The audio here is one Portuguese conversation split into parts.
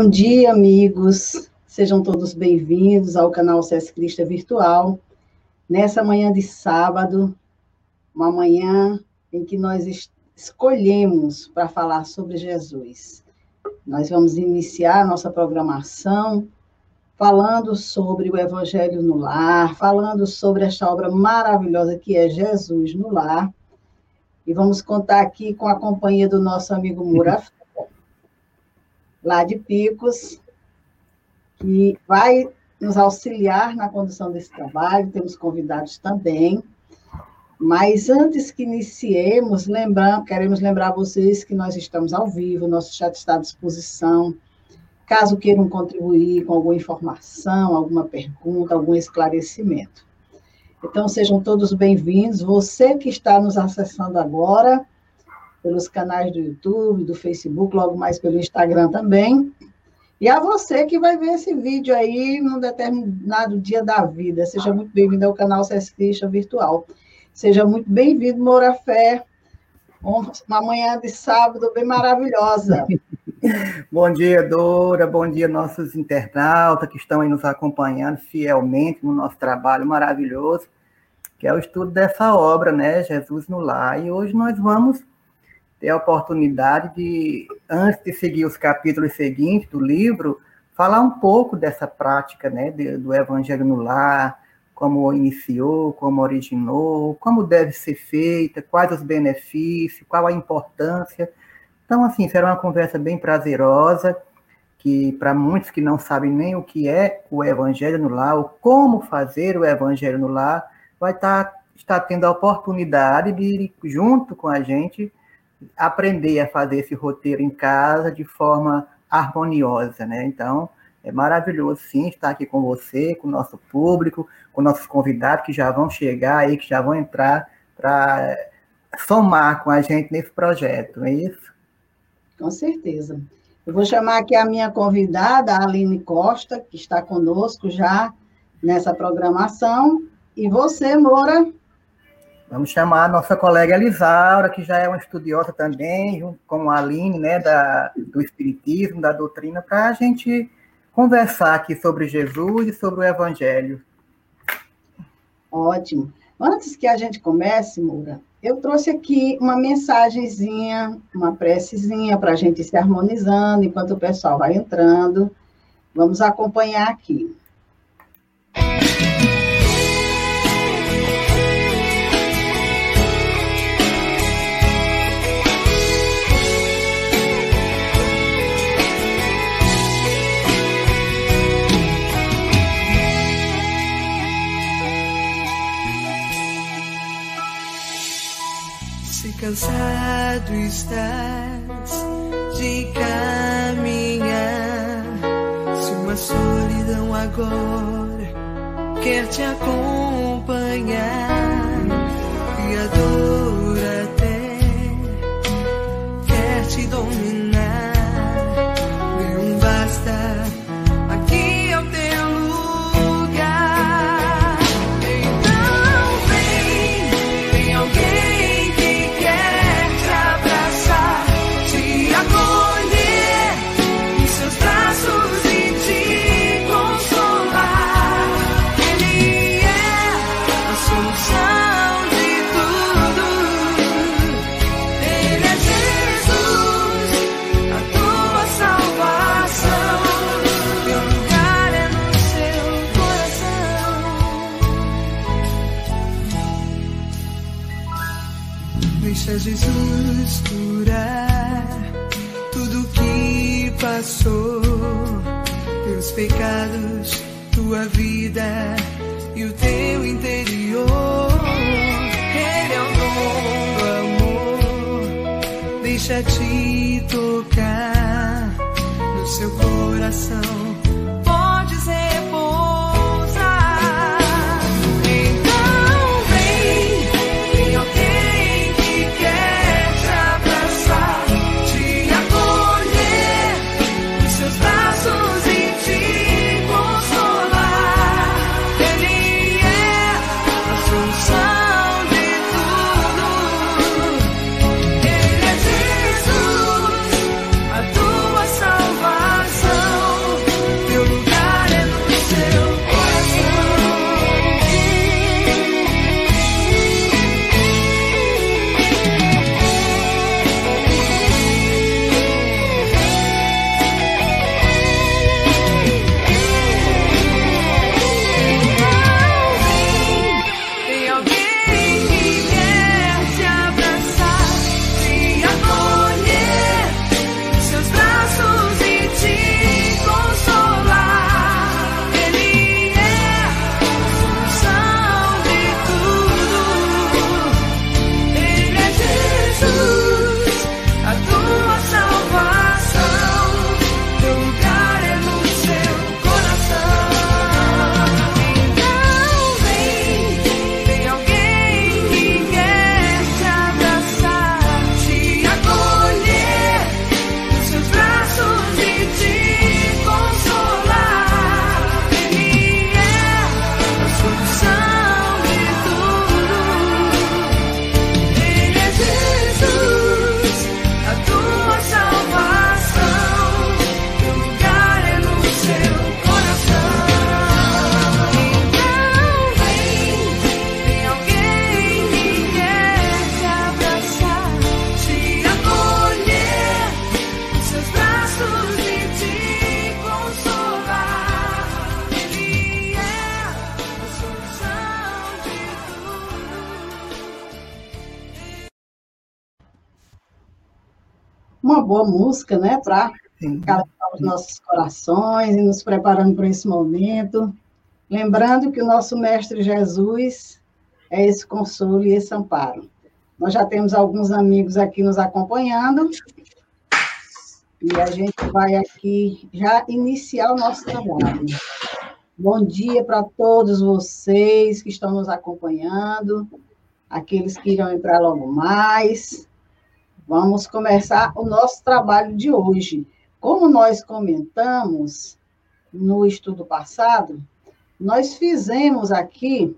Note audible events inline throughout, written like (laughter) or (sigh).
Bom dia, amigos. Sejam todos bem-vindos ao canal CS Crista Virtual. Nessa manhã de sábado, uma manhã em que nós escolhemos para falar sobre Jesus. Nós vamos iniciar nossa programação falando sobre o Evangelho no Lar, falando sobre esta obra maravilhosa que é Jesus no Lar. E vamos contar aqui com a companhia do nosso amigo Murafé, (laughs) lá de Picos, que vai nos auxiliar na condução desse trabalho. Temos convidados também. Mas antes que iniciemos, lembrando, queremos lembrar vocês que nós estamos ao vivo, nosso chat está à disposição. Caso queiram contribuir com alguma informação, alguma pergunta, algum esclarecimento. Então, sejam todos bem-vindos. Você que está nos acessando agora, pelos canais do YouTube, do Facebook, logo mais pelo Instagram também. E a você que vai ver esse vídeo aí num determinado dia da vida. Seja muito bem-vindo ao canal CS Virtual. Seja muito bem-vindo, Moura Fé. Uma manhã de sábado bem maravilhosa. (laughs) bom dia, Dora. Bom dia, nossos internautas que estão aí nos acompanhando fielmente no nosso trabalho maravilhoso, que é o estudo dessa obra, né? Jesus no Lar. E hoje nós vamos ter a oportunidade de, antes de seguir os capítulos seguintes do livro, falar um pouco dessa prática, né? do Evangelho no Lar como iniciou, como originou, como deve ser feita, quais os benefícios, qual a importância. Então, assim, será uma conversa bem prazerosa, que para muitos que não sabem nem o que é o Evangelho no Lar, ou como fazer o Evangelho no Lar, vai estar, tá, estar tendo a oportunidade de, junto com a gente, aprender a fazer esse roteiro em casa de forma harmoniosa, né? Então, é maravilhoso, sim, estar aqui com você, com o nosso público, com nossos convidados que já vão chegar aí, que já vão entrar para somar com a gente nesse projeto, não é isso? Com certeza. Eu vou chamar aqui a minha convidada, a Aline Costa, que está conosco já nessa programação. E você, Moura? Vamos chamar a nossa colega Elisaura, que já é uma estudiosa também, junto com a Aline, né, da, do Espiritismo, da doutrina, para a gente conversar aqui sobre Jesus e sobre o Evangelho. Ótimo. Antes que a gente comece, Moura, eu trouxe aqui uma mensagenzinha, uma precezinha para a gente se harmonizando enquanto o pessoal vai entrando. Vamos acompanhar aqui. Cansado estás de caminhar. Se uma solidão agora quer te acompanhar boa música, né, para calentar os nossos corações e nos preparando para esse momento. Lembrando que o nosso Mestre Jesus é esse consolo e esse amparo. Nós já temos alguns amigos aqui nos acompanhando. E a gente vai aqui já iniciar o nosso trabalho. Bom dia para todos vocês que estão nos acompanhando, aqueles que irão entrar logo mais. Vamos começar o nosso trabalho de hoje. Como nós comentamos no estudo passado, nós fizemos aqui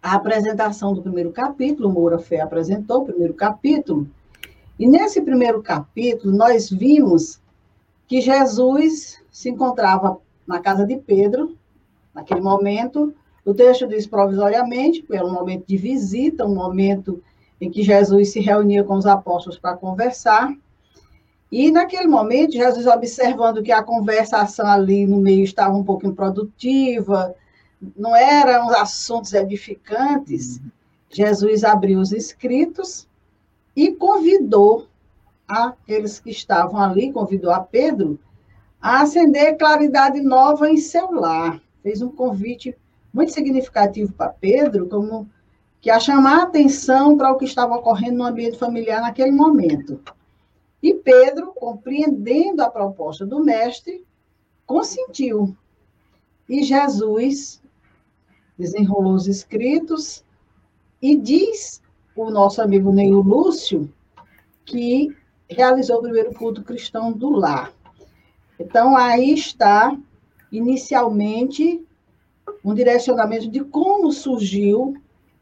a apresentação do primeiro capítulo, Moura Fé apresentou o primeiro capítulo, e nesse primeiro capítulo nós vimos que Jesus se encontrava na casa de Pedro, naquele momento, o texto diz provisoriamente, pelo momento de visita, um momento em que Jesus se reunia com os apóstolos para conversar, e naquele momento, Jesus observando que a conversação ali no meio estava um pouco improdutiva, não eram assuntos edificantes, uhum. Jesus abriu os escritos e convidou aqueles que estavam ali, convidou a Pedro a acender claridade nova em seu lar. Fez um convite muito significativo para Pedro, como que a chamar a atenção para o que estava ocorrendo no ambiente familiar naquele momento. E Pedro, compreendendo a proposta do mestre, consentiu. E Jesus desenrolou os escritos e diz o nosso amigo Neil Lúcio que realizou o primeiro culto cristão do lar. Então, aí está, inicialmente, um direcionamento de como surgiu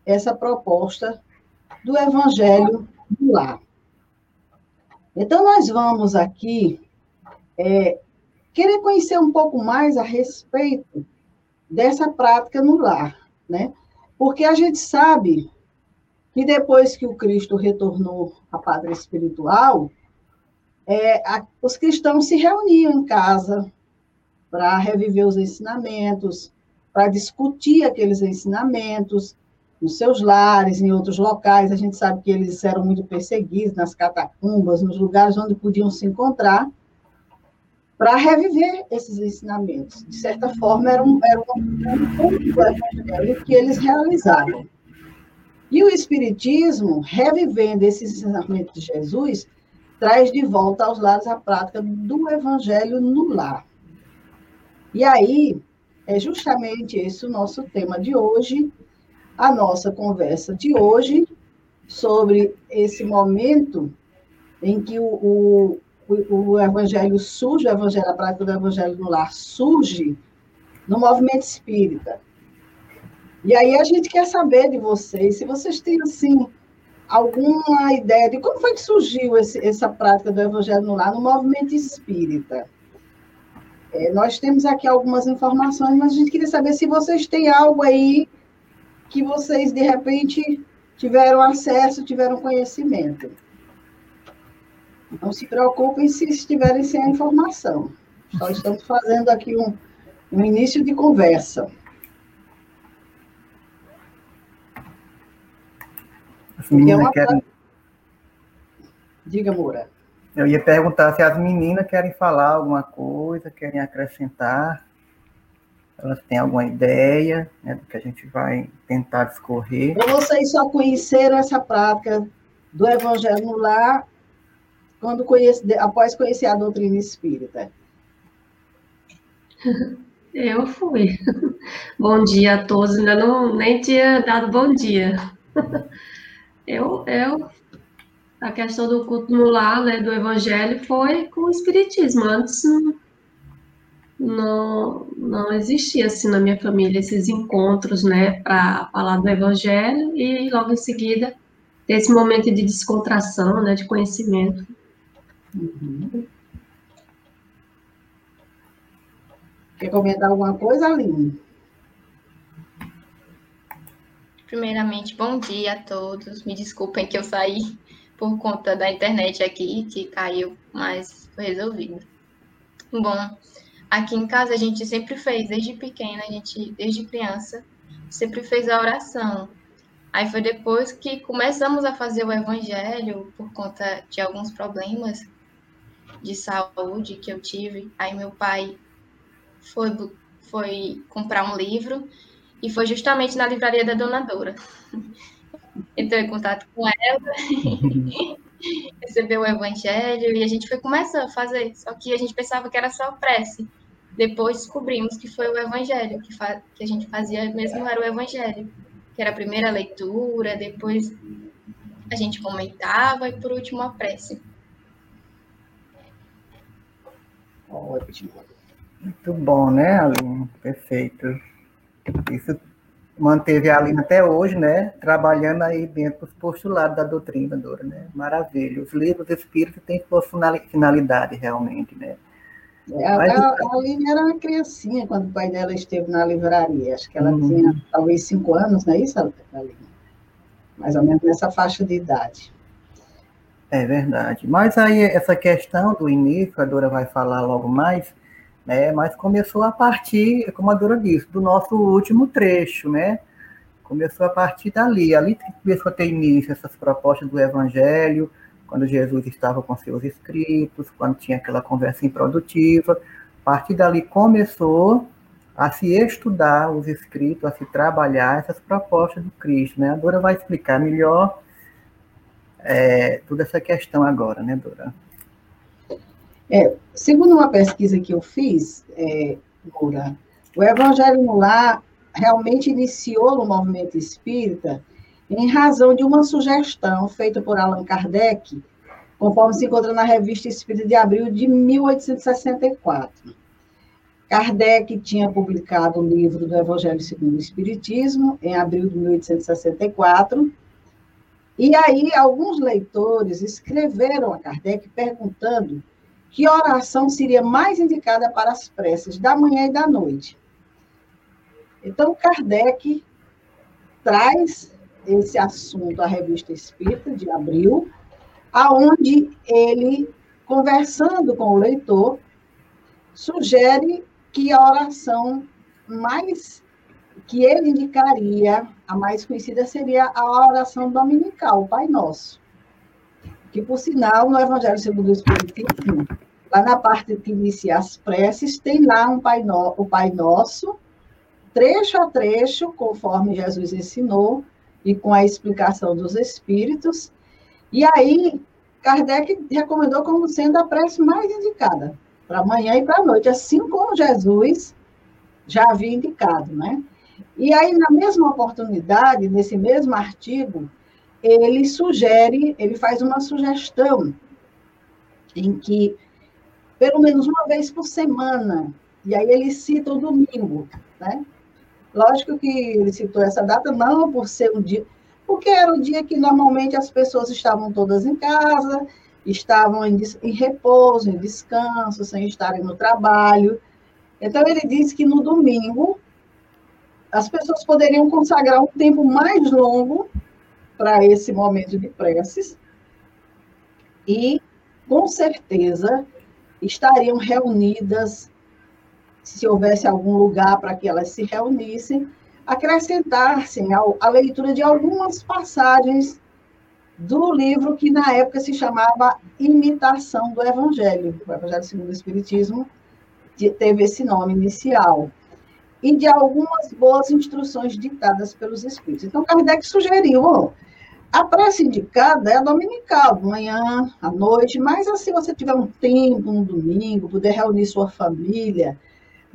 essa proposta do Evangelho do lar. Então, nós vamos aqui é, querer conhecer um pouco mais a respeito dessa prática no lar, né? Porque a gente sabe que depois que o Cristo retornou à pátria espiritual, é, a, os cristãos se reuniam em casa para reviver os ensinamentos, para discutir aqueles ensinamentos nos seus lares, em outros locais. A gente sabe que eles eram muito perseguidos nas catacumbas, nos lugares onde podiam se encontrar para reviver esses ensinamentos. De certa forma, era um, era um que eles realizavam. E o Espiritismo, revivendo esses ensinamentos de Jesus, traz de volta aos lares a prática do evangelho no lar. E aí, é justamente esse o nosso tema de hoje, a nossa conversa de hoje, sobre esse momento em que o, o o, evangelho surge, o evangelho, a prática do evangelho no lar surge no movimento espírita. E aí a gente quer saber de vocês, se vocês têm, assim, alguma ideia de como foi que surgiu esse, essa prática do evangelho no lar no movimento espírita. É, nós temos aqui algumas informações, mas a gente queria saber se vocês têm algo aí que vocês, de repente, tiveram acesso, tiveram conhecimento. Não se preocupem se estiverem sem a informação. Só estamos fazendo aqui um, um início de conversa. É uma... querem... Diga, Moura. Eu ia perguntar se as meninas querem falar alguma coisa, querem acrescentar. Elas têm alguma ideia né, do que a gente vai tentar discorrer. Ou vocês só conheceram essa prática do Evangelho no lar quando conhece, após conhecer a doutrina espírita? (laughs) Eu fui. (laughs) Bom dia a todos. Ainda não nem tinha dado bom dia. (laughs) Eu, eu a questão do culto no lar, né, do evangelho, foi com o espiritismo. Antes não, não, não existia assim na minha família esses encontros, né, para falar do evangelho e logo em seguida esse momento de descontração, né, de conhecimento. Uhum. Quer comentar alguma coisa, Aline? Primeiramente, bom dia a todos. Me desculpem que eu saí por conta da internet aqui, que caiu, mas foi resolvido. Bom, aqui em casa a gente sempre fez, desde pequena, a gente, desde criança, sempre fez a oração. Aí foi depois que começamos a fazer o evangelho por conta de alguns problemas de saúde que eu tive. Aí meu pai foi, foi comprar um livro e foi justamente na livraria da Dona Dora. (laughs) Entrou em contato com ela, (laughs) recebeu o evangelho e a gente foi começar a fazer. Só que a gente pensava que era só prece. Depois descobrimos que foi o evangelho, que, que a gente fazia mesmo era o evangelho. Que era a primeira leitura, depois a gente comentava e por último a prece. Ótimo. Muito bom, né, Aline? Perfeito. Isso manteve a Aline até hoje, né? Trabalhando aí dentro dos postulados da doutrina, Dora, né? Maravilha. Os livros espíritos têm sua finalidade, realmente, né? É, a, a Aline era uma criancinha quando o pai dela esteve na livraria. Acho que ela uhum. tinha talvez cinco anos, não é isso, Aline? Mais ou menos nessa faixa de idade. É verdade. Mas aí essa questão do início, a Dora vai falar logo mais, né? Mas começou a partir, como a Dora disse, do nosso último trecho, né? Começou a partir dali. Ali começou a ter início essas propostas do Evangelho, quando Jesus estava com seus escritos, quando tinha aquela conversa improdutiva. A partir dali começou a se estudar os escritos, a se trabalhar essas propostas do Cristo, né? A Dora vai explicar melhor é, toda essa questão agora, né, Dora? É, segundo uma pesquisa que eu fiz, é, Dora, o Evangelho no Lar realmente iniciou no movimento espírita em razão de uma sugestão feita por Allan Kardec, conforme se encontra na Revista Espírita de abril de 1864. Kardec tinha publicado o livro do Evangelho segundo o Espiritismo, em abril de 1864, e aí, alguns leitores escreveram a Kardec perguntando que oração seria mais indicada para as preces da manhã e da noite. Então, Kardec traz esse assunto à Revista Espírita, de abril, aonde ele, conversando com o leitor, sugere que a oração mais que ele indicaria, a mais conhecida seria a oração dominical, o Pai Nosso. Que, por sinal, no Evangelho segundo o Espiritismo, lá na parte que inicia as preces, tem lá um Pai no, o Pai Nosso, trecho a trecho, conforme Jesus ensinou, e com a explicação dos Espíritos. E aí, Kardec recomendou como sendo a prece mais indicada, para amanhã e para a noite, assim como Jesus já havia indicado, né? E aí, na mesma oportunidade, nesse mesmo artigo, ele sugere, ele faz uma sugestão em que, pelo menos uma vez por semana, e aí ele cita o domingo, né? Lógico que ele citou essa data não por ser um dia, porque era o dia que normalmente as pessoas estavam todas em casa, estavam em, em repouso, em descanso, sem estarem no trabalho. Então ele disse que no domingo as pessoas poderiam consagrar um tempo mais longo para esse momento de preces e, com certeza, estariam reunidas, se houvesse algum lugar para que elas se reunissem, acrescentar-se a leitura de algumas passagens do livro que na época se chamava Imitação do Evangelho. O Evangelho segundo o Espiritismo teve esse nome inicial e de algumas boas instruções ditadas pelos Espíritos. Então, Kardec sugeriu, a prece indicada é a dominical, de manhã, à noite, mas assim, se você tiver um tempo no domingo, puder reunir sua família,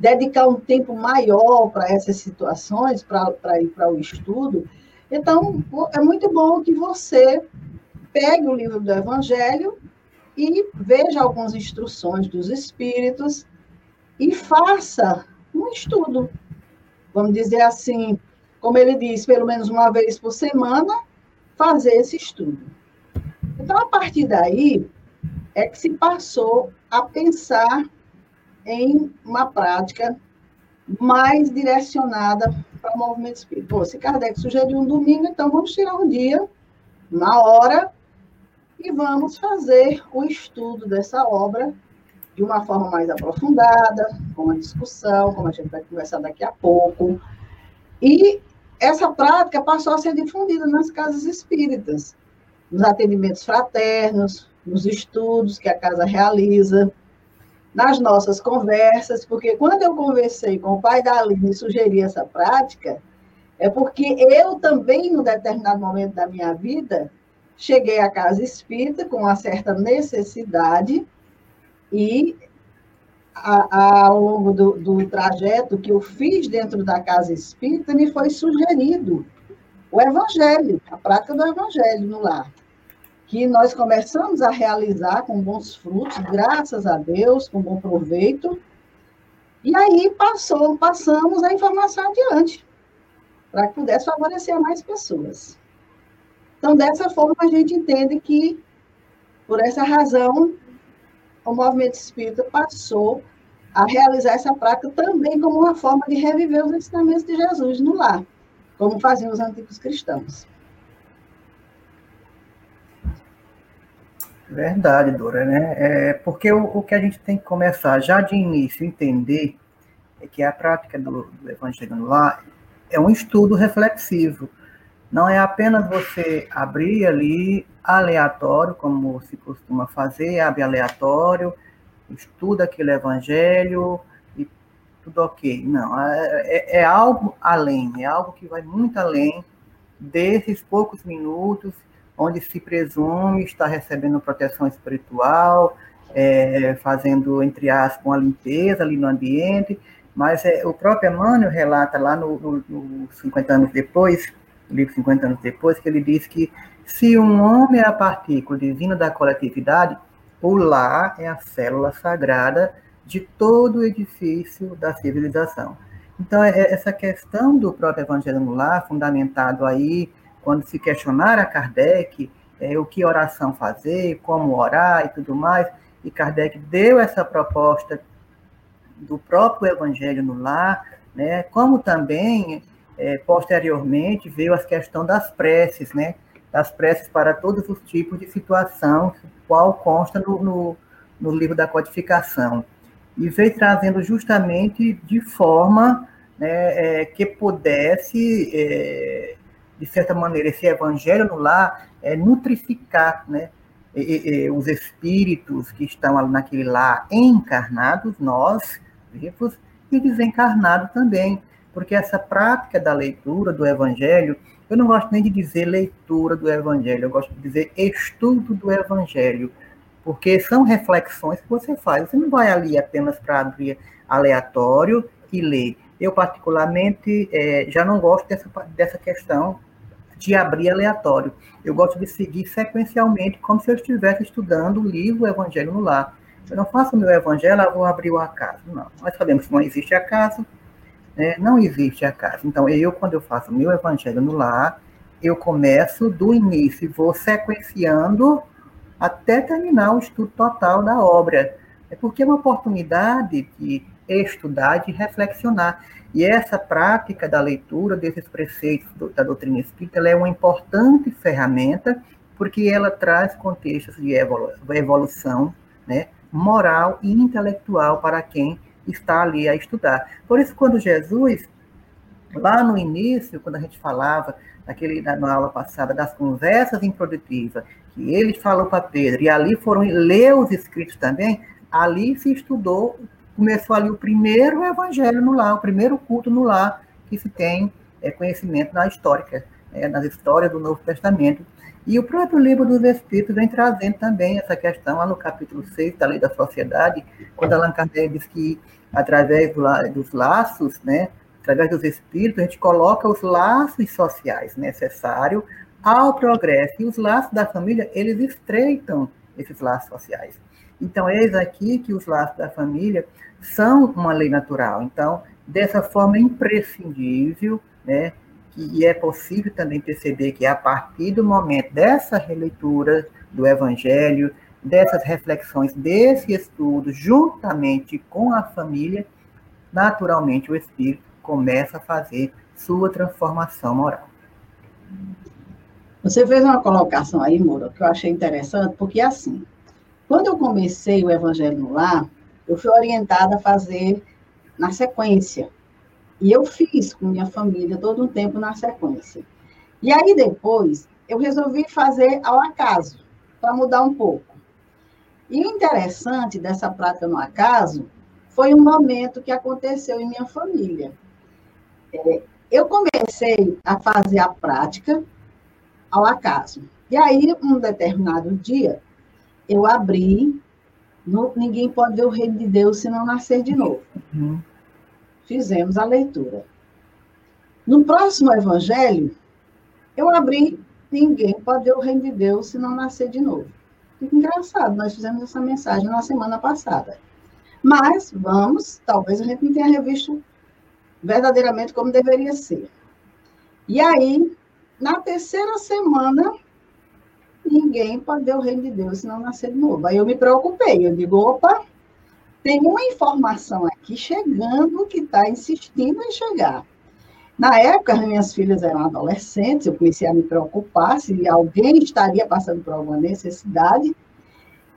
dedicar um tempo maior para essas situações, para ir para o estudo, então é muito bom que você pegue o livro do Evangelho e veja algumas instruções dos Espíritos e faça um estudo. Vamos dizer assim, como ele diz, pelo menos uma vez por semana, fazer esse estudo. Então, a partir daí, é que se passou a pensar em uma prática mais direcionada para o movimento espírita. Pô, se Kardec sugeriu um domingo, então vamos tirar um dia, uma hora, e vamos fazer o estudo dessa obra de uma forma mais aprofundada, com uma discussão, como a gente vai conversar daqui a pouco. E essa prática passou a ser difundida nas casas espíritas, nos atendimentos fraternos, nos estudos que a casa realiza, nas nossas conversas, porque quando eu conversei com o pai da Aline e sugeri essa prática, é porque eu também, num determinado momento da minha vida, cheguei à casa espírita com uma certa necessidade e a, a, ao longo do, do trajeto que eu fiz dentro da casa espírita, me foi sugerido o evangelho, a prática do evangelho no lar que nós começamos a realizar com bons frutos, graças a Deus, com bom proveito. E aí passou, passamos a informação adiante, para que pudesse favorecer mais pessoas. Então, dessa forma, a gente entende que, por essa razão, o movimento espírita passou a realizar essa prática também como uma forma de reviver os ensinamentos de Jesus no lar, como faziam os antigos cristãos. Verdade, Dora, né? É, porque o, o, que a gente tem que começar já de início entender é que a prática do, do Evangelho no Lar é um estudo reflexivo. Não é apenas você abrir ali aleatório, como se costuma fazer, abre aleatório, estuda aquele Evangelho e tudo ok. Não, é, é, é algo além, é algo que vai muito além desses poucos minutos onde se presume estar recebendo proteção espiritual, é, fazendo, entre aspas, uma limpeza ali no ambiente, mas é, o próprio Emmanuel relata lá no, no, no 50 anos depois, livro 50 anos depois, que ele diz que se um homem é a partícula divina da coletividade, o lar é a célula sagrada de todo o edifício da civilização. Então, é, essa questão do próprio evangelho no lar, fundamentado aí quando se questionar a Kardec é, o que oração fazer, como orar e tudo mais, e Kardec deu essa proposta do próprio Evangelho no lar, né, como também, é, posteriormente, veio a questão das preces, né, das preces para todos os tipos de situação, qual consta no, no, no livro da codificação. E veio trazendo justamente de forma né, é, que pudesse é, de certa maneira, esse evangelho no lar é nutrificar né, e, e, os espíritos que estão naquele lar encarnados, nós, vivos, e desencarnados também. Porque essa prática da leitura do evangelho, eu não gosto nem de dizer leitura do evangelho, eu gosto de dizer estudo do evangelho. Porque são reflexões que você faz. Você não vai ali apenas para abrir aleatório e ler eu, particularmente, é, já não gosto dessa, dessa questão de abrir aleatório. Eu gosto de seguir sequencialmente, como se eu estivesse estudando o livro Evangelho no Lar. Eu não faço o meu evangelho, eu vou abrir o acaso. Não. Nós sabemos que não existe acaso, né? não existe acaso. Então, eu, quando eu faço o meu evangelho no lar, eu começo do início vou sequenciando até terminar o estudo total da obra. É porque é uma oportunidade de estudar, de reflexionar. E essa prática da leitura desses preceitos do, da doutrina espírita é uma importante ferramenta, porque ela traz contextos de evolução né, moral e intelectual para quem está ali a estudar. Por isso, quando Jesus, lá no início, quando a gente falava, naquele, na, aula passada, das conversas improdutivas, que ele falou para Pedro, e ali foram ler os escritos também, ali se estudou começou ali o primeiro evangelho no lar, o primeiro culto no lar que se tem é, conhecimento na história, é, nas histórias do Novo Testamento. E o próprio livro dos Espíritos vem trazendo também essa questão, lá no capítulo 6 da Lei da Sociedade, quando Allan Kardec diz que, através do, dos laços, né, através dos Espíritos, a gente coloca os laços sociais necessários ao progresso. E os laços da família, eles estreitam esses laços sociais. Então, eis aqui que os laços da família são uma lei natural. Então, dessa forma, é imprescindível, né, que é possível também perceber que a partir do momento dessa releitura do Evangelho, dessas reflexões, desse estudo, juntamente com a família, naturalmente o espírito começa a fazer sua transformação moral. Você fez uma colocação aí, Moura, que eu achei interessante, porque assim, quando eu comecei o Evangelho no Lar, eu fui orientada a fazer na sequência. E eu fiz com minha família todo um tempo na sequência. E aí depois eu resolvi fazer ao acaso, para mudar um pouco. E o interessante dessa prática no acaso foi um momento que aconteceu em minha família. É, eu comecei a fazer a prática ao acaso. E aí, um determinado dia, eu abri, no, ninguém pode ver o reino de Deus se não nascer de novo. Uhum. Fizemos a leitura. No próximo evangelho, eu abri, ninguém pode ver o reino de Deus se não nascer de novo. Fica engraçado, nós fizemos essa mensagem na semana passada. Mas, vamos, talvez a gente não tenha revisto verdadeiramente como deveria ser. E aí, na terceira semana, ninguém pode ver o reino de Deus se não nascer de novo. Aí eu me preocupei, eu digo, opa, tem uma informação aqui chegando que está insistindo em chegar. Na época, as minhas filhas eram adolescentes, eu comecei a me preocupar se alguém estaria passando por alguma necessidade.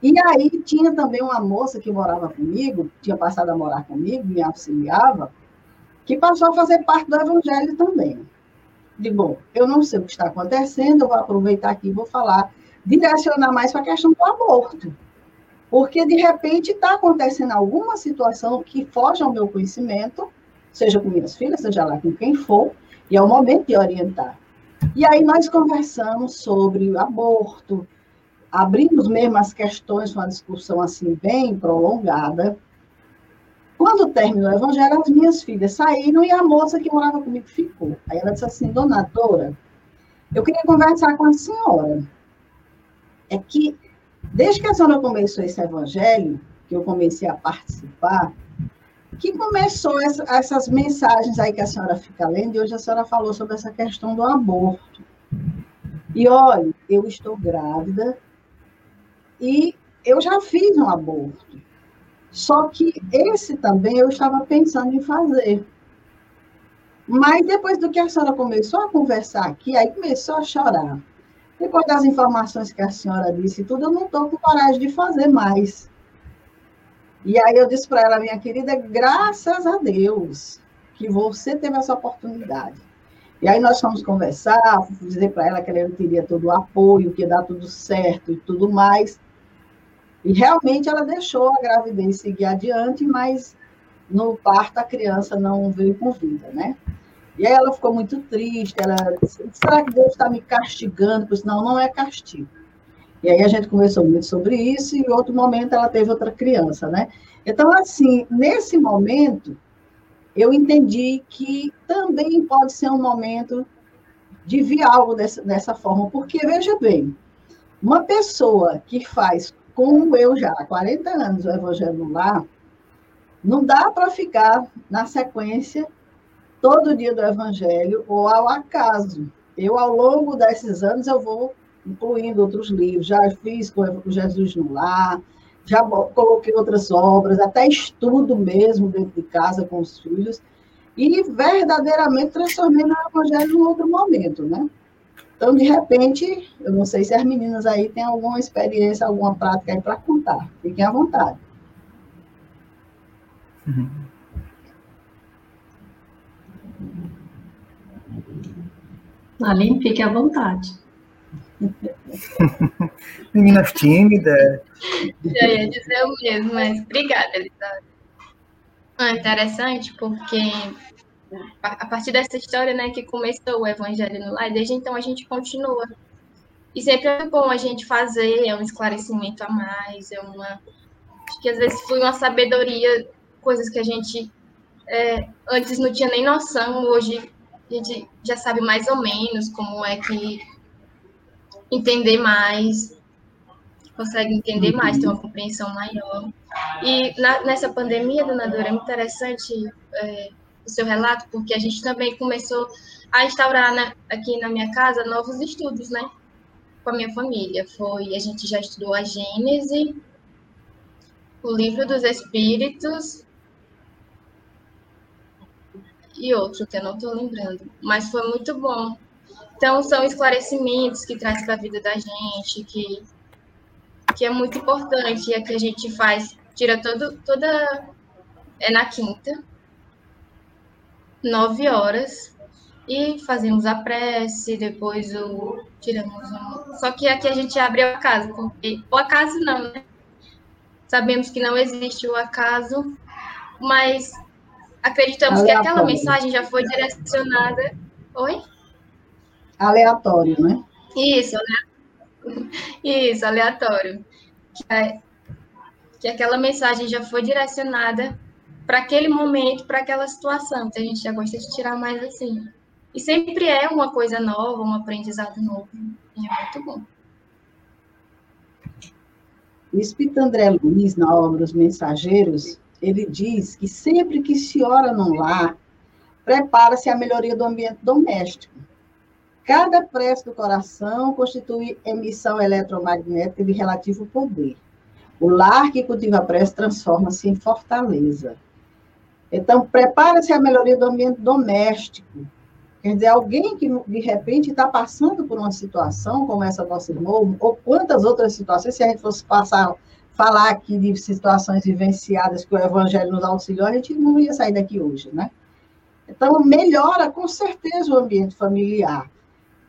E aí tinha também uma moça que morava comigo, tinha passado a morar comigo, me auxiliava, que passou a fazer parte do evangelho também. Digo, eu não sei o que está acontecendo, eu vou aproveitar aqui e vou falar, direcionar mais para a questão do aborto. Porque, de repente, está acontecendo alguma situação que foge ao meu conhecimento, seja com minhas filhas, seja lá com quem for, e é o momento de orientar. E aí nós conversamos sobre aborto, abrimos mesmo as questões, uma discussão assim bem prolongada. Quando terminou o evangelho, as minhas filhas saíram e a moça que morava comigo ficou. Aí ela disse assim, dona Dora, eu queria conversar com a senhora. É que, desde que a senhora começou esse evangelho, que eu comecei a participar, que começou essa, essas mensagens aí que a senhora fica lendo, e hoje a senhora falou sobre essa questão do aborto. E olha, eu estou grávida e eu já fiz um aborto. Só que esse também eu estava pensando em fazer. Mas depois do que a senhora começou a conversar aqui, aí começou a chorar. Depois das informações que a senhora disse tudo, eu não estou com coragem de fazer mais. E aí eu disse para ela, minha querida, graças a Deus que você teve essa oportunidade. E aí nós fomos conversar, dizer para ela que ela teria todo o apoio, que ia dar tudo certo e tudo mais. E realmente ela deixou a gravidez seguir adiante, mas no parto a criança não veio com vida, né? E aí ela ficou muito triste, ela disse, será que Deus está me castigando? Pois não, não é castigo. E aí a gente conversou muito sobre isso, e em outro momento ela teve outra criança, né? Então, assim, nesse momento, eu entendi que também pode ser um momento de vir algo dessa, dessa forma, porque, veja bem, uma pessoa que faz, como eu já, há 40 anos, o Evangelho no Lar, não dá para ficar na sequência todo dia do Evangelho ou ao acaso. Eu, ao longo desses anos, eu vou incluindo outros livros. Já fiz com Jesus no Lar, já coloquei outras obras, até estudo mesmo dentro de casa com os filhos, e verdadeiramente transformei no Evangelho em outro momento, né? Então, de repente, eu não sei se as meninas aí têm alguma experiência, alguma prática aí para contar. Fiquem à vontade. Uhum. Aline, fique à vontade. (laughs) Meninas tímidas. Já ia dizer o mesmo, mas obrigada, Elizabeth. É interessante porque a partir dessa história, né, que começou o Evangelho no Lar, desde então a gente continua. E sempre é bom a gente fazer, é um esclarecimento a mais, é uma. Acho que às vezes foi uma sabedoria, coisas que a gente é, antes não tinha nem noção, hoje a gente já sabe mais ou menos como é que entender mais, consegue entender mais, ter uma compreensão maior. E na, nessa pandemia, dona Dora, é muito interessante é, o seu relato, porque a gente também começou a instaurar na, aqui na minha casa novos estudos, né? Com a minha família. Foi, a gente já estudou a Gênese, o livro dos Espíritos e outro que eu não estou lembrando. Mas foi muito bom, então, são esclarecimentos que traz para a vida da gente, que, que é muito importante, é que a gente faz, tira todo, toda. É na quinta. nove horas e fazemos a prece, depois o tiramos um... Só que aqui a gente abre o acaso, porque o acaso não, né? Sabemos que não existe o acaso, mas acreditamos Aleatório. que aquela mensagem já foi direcionada. Oi? Aleatório, né? Isso, né? Isso, aleatório. Que, é, que aquela mensagem já foi direcionada para aquele momento, para aquela situação. Então a gente já gosta de tirar mais assim. E sempre é uma coisa nova, um aprendizado novo. E é muito bom. O Espírito André Luiz, na obra Os Mensageiros, ele diz que sempre que se ora num lar, prepara-se a melhoria do ambiente doméstico. Cada prece do coração constitui emissão eletromagnética de relativo poder. O lar que cultiva a prece transforma-se em fortaleza. Então, prepara-se a melhoria do ambiente doméstico. Quer dizer, alguém que de repente está passando por uma situação como essa nossa irmã, ou quantas outras situações, se a gente fosse passar, falar aqui de situações vivenciadas que o Evangelho nos auxiliou, a gente não ia sair daqui hoje, né? Então, melhora com certeza o ambiente familiar.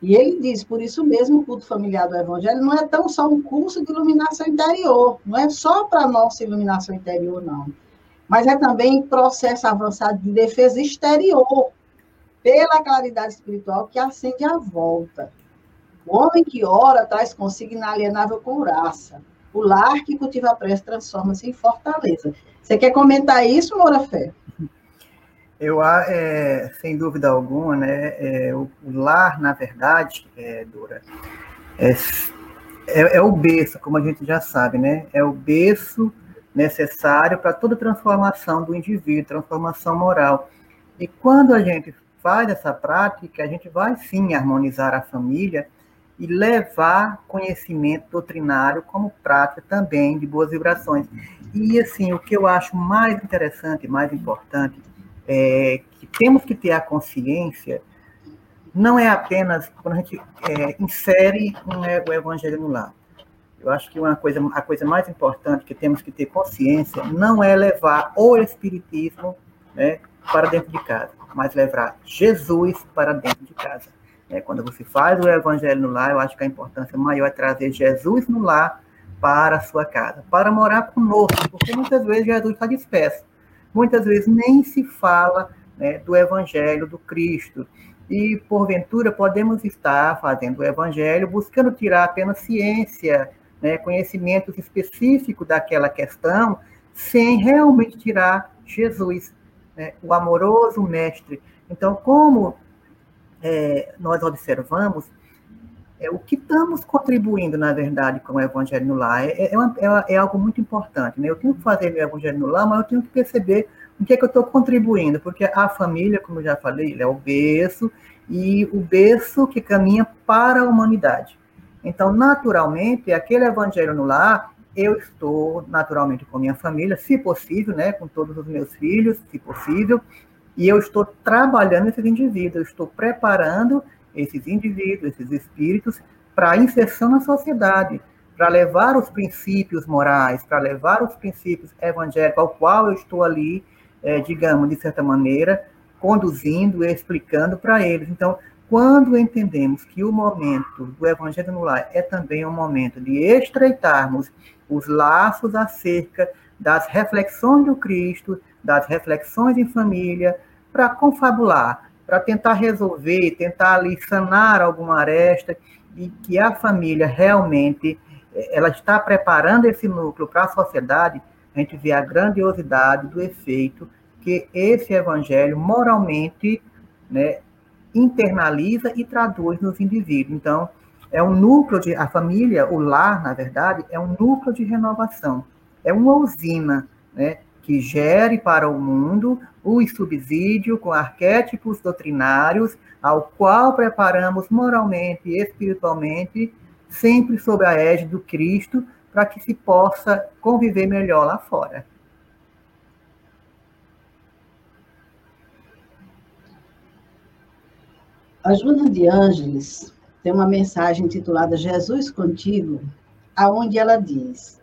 E ele diz, por isso mesmo, o culto familiar do Evangelho não é tão só um curso de iluminação interior, não é só para nossa iluminação interior, não. Mas é também processo avançado de defesa exterior, pela claridade espiritual que acende a volta. O homem que ora traz consigo inalienável couraça. O lar que cultiva a prece transforma-se em fortaleza. Você quer comentar isso, Moura Fé? Eu, é, sem dúvida alguma, né, é, o, o, lar, na verdade, é, Dora, é, é, é, o berço, como a gente já sabe, né? É o berço necessário para toda transformação do indivíduo, transformação moral. E quando a gente faz essa prática, a gente vai sim harmonizar a família e levar conhecimento doutrinário como prática também de boas vibrações. E assim, o que eu acho mais interessante, mais importante, é que temos que ter a consciência, não é apenas quando a gente é, insere um, o evangelho no lar. Eu acho que uma coisa, a coisa mais importante que temos que ter consciência não é levar o espiritismo né, para dentro de casa, mas levar Jesus para dentro de casa. É, quando você faz o evangelho no lar, eu acho que a importância maior é trazer Jesus no lar para a sua casa, para morar conosco, porque muitas vezes Jesus está disperso. Muitas vezes nem se fala né, do evangelho do Cristo. E, porventura, podemos estar fazendo o evangelho buscando tirar apenas ciência, né, conhecimentos específicos daquela questão, sem realmente tirar Jesus né, o amoroso mestre. Então, como é, nós observamos, é, o que estamos contribuindo, na verdade, com o Evangelho no Lar é, é, é, é, algo muito importante. Né? Eu tenho que fazer meu Evangelho no Lar, mas eu tenho que perceber o que é que eu estou contribuindo, porque a família, como eu já falei, é o berço, e o berço que caminha para a humanidade. Então, naturalmente, aquele Evangelho no Lar eu estou naturalmente com minha família, se possível, né, com todos os meus filhos, se possível, e eu estou trabalhando esses indivíduos, eu estou preparando esses indivíduos, esses espíritos para inserção na sociedade, para levar os princípios morais, para levar os princípios evangélicos, ao qual eu estou ali, é, digamos, de certa maneira, conduzindo e explicando para eles. Então, quando entendemos que o momento do Evangelho no Lar é também um momento de estreitarmos os laços acerca das reflexões do Cristo, das reflexões em família, para confabular, para tentar resolver, tentar ali sanar alguma aresta, e que a família realmente eh, ela está preparando esse núcleo para a sociedade, a gente vê a grandiosidade do efeito que esse evangelho moralmente né, internaliza e traduz nos indivíduos. Então, é um núcleo de. A família, o lar, na verdade, é um núcleo de renovação. É uma usina né, que gere para o mundo o subsídio com arquétipos doutrinários, ao qual preparamos moralmente e espiritualmente, sempre sob a égide do Cristo, para que se possa conviver melhor lá fora. A Joana de Ângeles tem uma mensagem intitulada Jesus Contigo, aonde ela diz: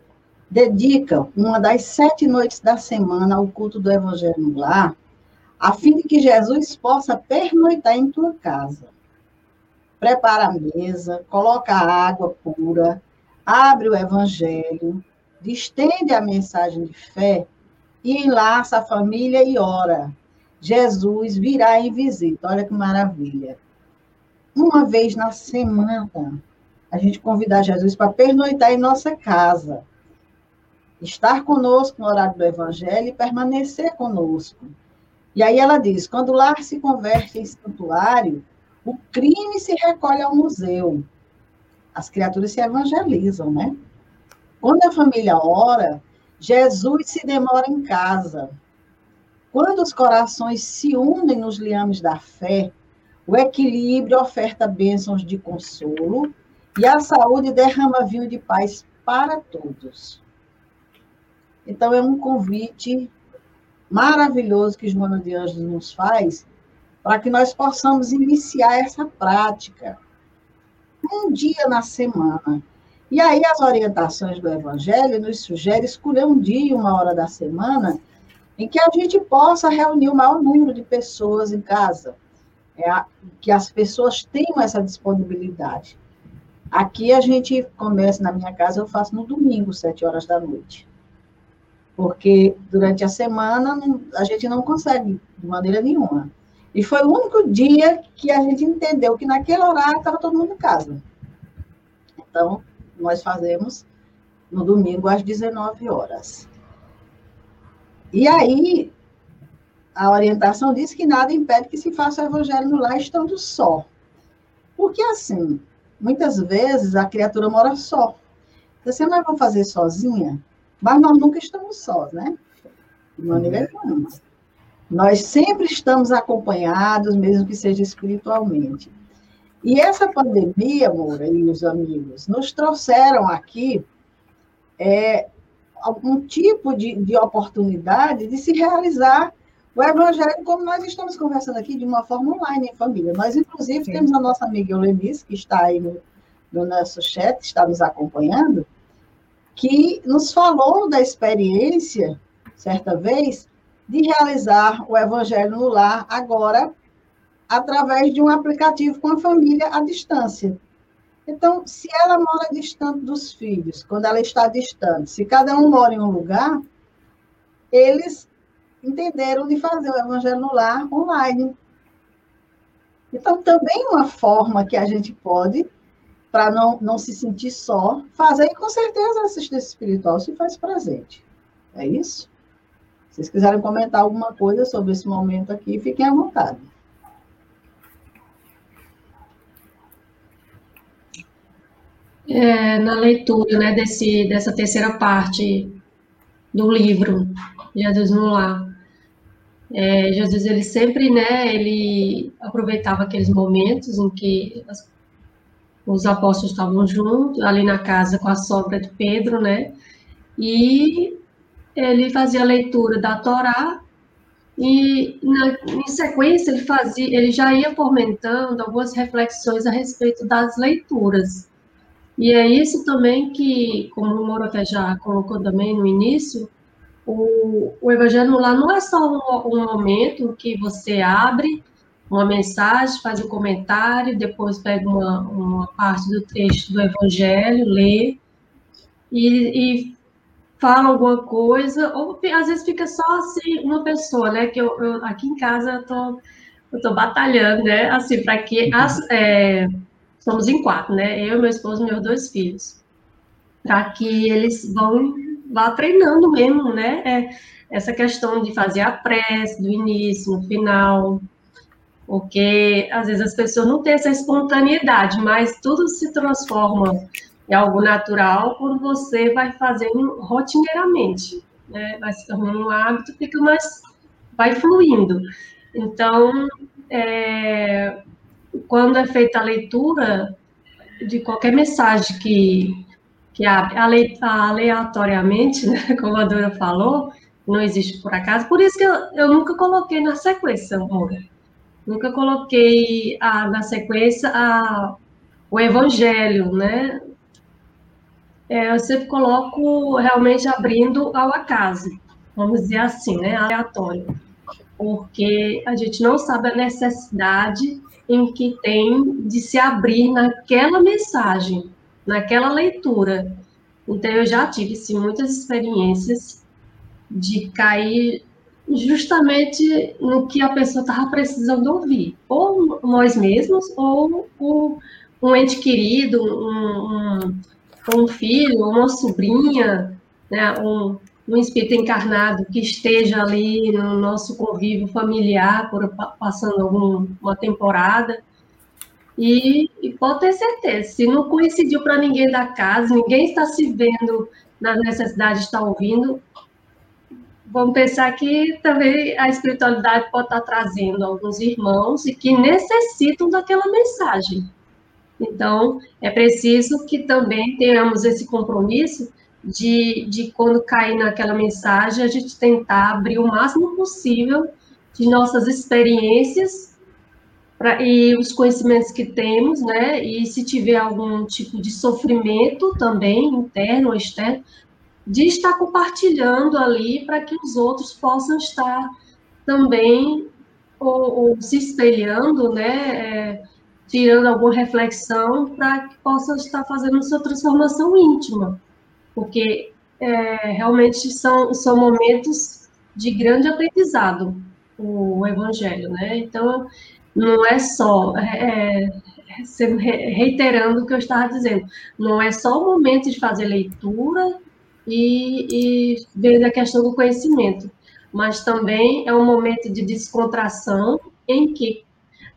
dedica uma das sete noites da semana ao culto do Evangelho no Lar, a fim de que Jesus possa pernoitar em tua casa. Prepara a mesa, coloca a água pura, abre o evangelho, distende a mensagem de fé e enlaça a família e ora. Jesus virá em visita. Olha que maravilha. Uma vez na semana, a gente convidar Jesus para pernoitar em nossa casa. Estar conosco no horário do evangelho e permanecer conosco. E aí ela diz: quando o lar se converte em santuário, o crime se recolhe ao museu. As criaturas se evangelizam, né? Quando a família ora, Jesus se demora em casa. Quando os corações se unem nos liames da fé, o equilíbrio oferta bênçãos de consolo e a saúde derrama vinho de paz para todos. Então, é um convite maravilhoso que Joana de Anjos nos faz para que nós possamos iniciar essa prática um dia na semana. E aí as orientações do Evangelho nos sugerem escolher um dia, uma hora da semana, em que a gente possa reunir o maior número de pessoas em casa, é a, que as pessoas tenham essa disponibilidade. Aqui a gente começa, na minha casa, eu faço no domingo, sete horas da noite porque durante a semana a gente não consegue de maneira nenhuma. E foi o único dia que a gente entendeu que naquele horário estava todo mundo em casa. Então, nós fazemos no domingo às 19 horas. E aí, a orientação diz que nada impede que se faça o evangelho no lar estando só. Porque assim, muitas vezes a criatura mora só. Você não vai fazer sozinha? Mas nós nunca estamos sós, né? De maneira uhum. nenhuma. Nós sempre estamos acompanhados, mesmo que seja espiritualmente. E essa pandemia, Moura e os amigos, nos trouxeram aqui é, algum tipo de, de oportunidade de se realizar o Evangelho, como nós estamos conversando aqui, de uma forma online em família. Nós, inclusive, Sim. temos a nossa amiga Eulenice, que está aí no, no nosso chat, está nos acompanhando, que nos falou da experiência, certa vez, de realizar o Evangelho no Lar, agora, através de um aplicativo com a família à distância. Então, se ela mora distante dos filhos, quando ela está distante, se cada um mora em um lugar, eles entenderam de fazer o Evangelho no Lar online. Então, também uma forma que a gente pode para não, não se sentir só, fazer, com certeza a assistência espiritual se faz presente. É isso? Se vocês quiserem comentar alguma coisa sobre esse momento aqui, fiquem à vontade. É, na leitura né, desse, dessa terceira parte do livro, Jesus no Lar, é, Jesus ele sempre né, ele aproveitava aqueles momentos em que as os apóstolos estavam juntos, ali na casa com a sogra de Pedro, né? E ele fazia a leitura da Torá e na, em sequência ele fazia, ele já ia fomentando algumas reflexões a respeito das leituras. E é isso também que, como o Moro até já colocou também no início, o, o Evangelho lá não é só um, um momento que você abre uma mensagem, faz um comentário, depois pega uma, uma parte do texto do Evangelho, lê e, e fala alguma coisa, ou às vezes fica só assim, uma pessoa, né? Que eu, eu aqui em casa eu tô, eu tô batalhando, né? Assim, para que as, é, somos em quatro, né? Eu, meu esposo e meus dois filhos. Para que eles vão lá treinando mesmo, né? É, essa questão de fazer a prece do início, no final, porque às vezes as pessoas não têm essa espontaneidade, mas tudo se transforma em algo natural quando você vai fazendo rotineiramente, né? vai se tornando um hábito, fica mais, vai fluindo. Então, é, quando é feita a leitura de qualquer mensagem que, que abre aleatoriamente, né, (laughs) como a Dora falou, não existe por acaso, por isso que eu, eu nunca coloquei na sequência, amor Nunca coloquei a, na sequência a, o evangelho, né? É, eu sempre coloco realmente abrindo ao acaso, vamos dizer assim, né? Aleatório. porque a gente não sabe a necessidade em que tem de se abrir naquela mensagem, naquela leitura. Então, eu já tive sim, muitas experiências de cair justamente no que a pessoa estava precisando ouvir, ou nós mesmos, ou o, um ente querido, um, um, um filho, uma sobrinha, né, um, um espírito encarnado que esteja ali no nosso convívio familiar, por, passando alguma temporada. E, e, pode ter certeza, se não coincidiu para ninguém da casa, ninguém está se vendo na necessidade de estar ouvindo, vamos pensar que também a espiritualidade pode estar trazendo alguns irmãos e que necessitam daquela mensagem. Então, é preciso que também tenhamos esse compromisso de, de quando cair naquela mensagem, a gente tentar abrir o máximo possível de nossas experiências pra, e os conhecimentos que temos, né? E se tiver algum tipo de sofrimento também, interno ou externo, de estar compartilhando ali para que os outros possam estar também ou, ou se espelhando, né? É, tirando alguma reflexão para que possa estar fazendo sua transformação íntima, porque é, realmente são, são momentos de grande aprendizado o Evangelho, né? Então, não é só, é, é reiterando o que eu estava dizendo, não é só o momento de fazer leitura e, e ver a questão do conhecimento, mas também é um momento de descontração em que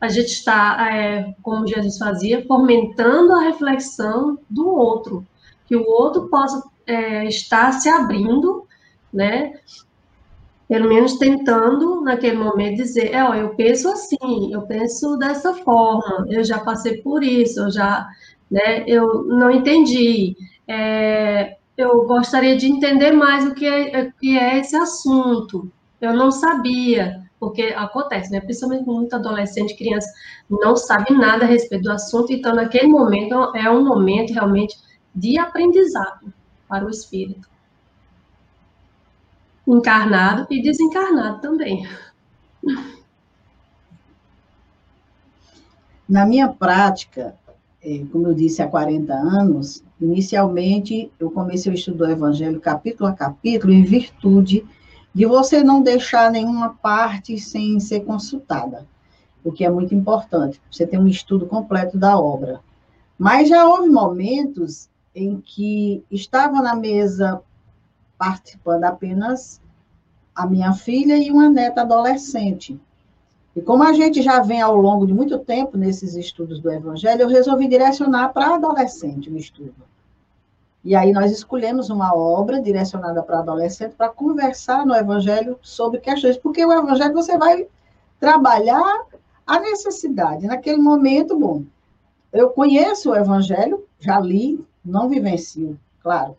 a gente está, é, como Jesus fazia, fomentando a reflexão do outro, que o outro possa é, estar se abrindo, né? Pelo menos tentando, naquele momento, dizer: é, ó, eu penso assim, eu penso dessa forma, eu já passei por isso, eu já, né, eu não entendi, é, eu gostaria de entender mais o que é, que é esse assunto, eu não sabia, porque acontece, né? Principalmente muito adolescente, criança, não sabe nada a respeito do assunto, então naquele momento é um momento realmente de aprendizado para o espírito. Encarnado e desencarnado também. Na minha prática, é, como eu disse, há 40 anos, inicialmente eu comecei o estudo do Evangelho capítulo a capítulo em virtude de você não deixar nenhuma parte sem ser consultada, o que é muito importante. Você tem um estudo completo da obra. Mas já houve momentos em que estava na mesa participando apenas a minha filha e uma neta adolescente. E como a gente já vem ao longo de muito tempo nesses estudos do Evangelho, eu resolvi direcionar para adolescente o estudo. E aí nós escolhemos uma obra direcionada para adolescente para conversar no Evangelho sobre questões, porque o Evangelho você vai trabalhar a necessidade. Naquele momento, bom, eu conheço o Evangelho, já li, não vivencio, claro,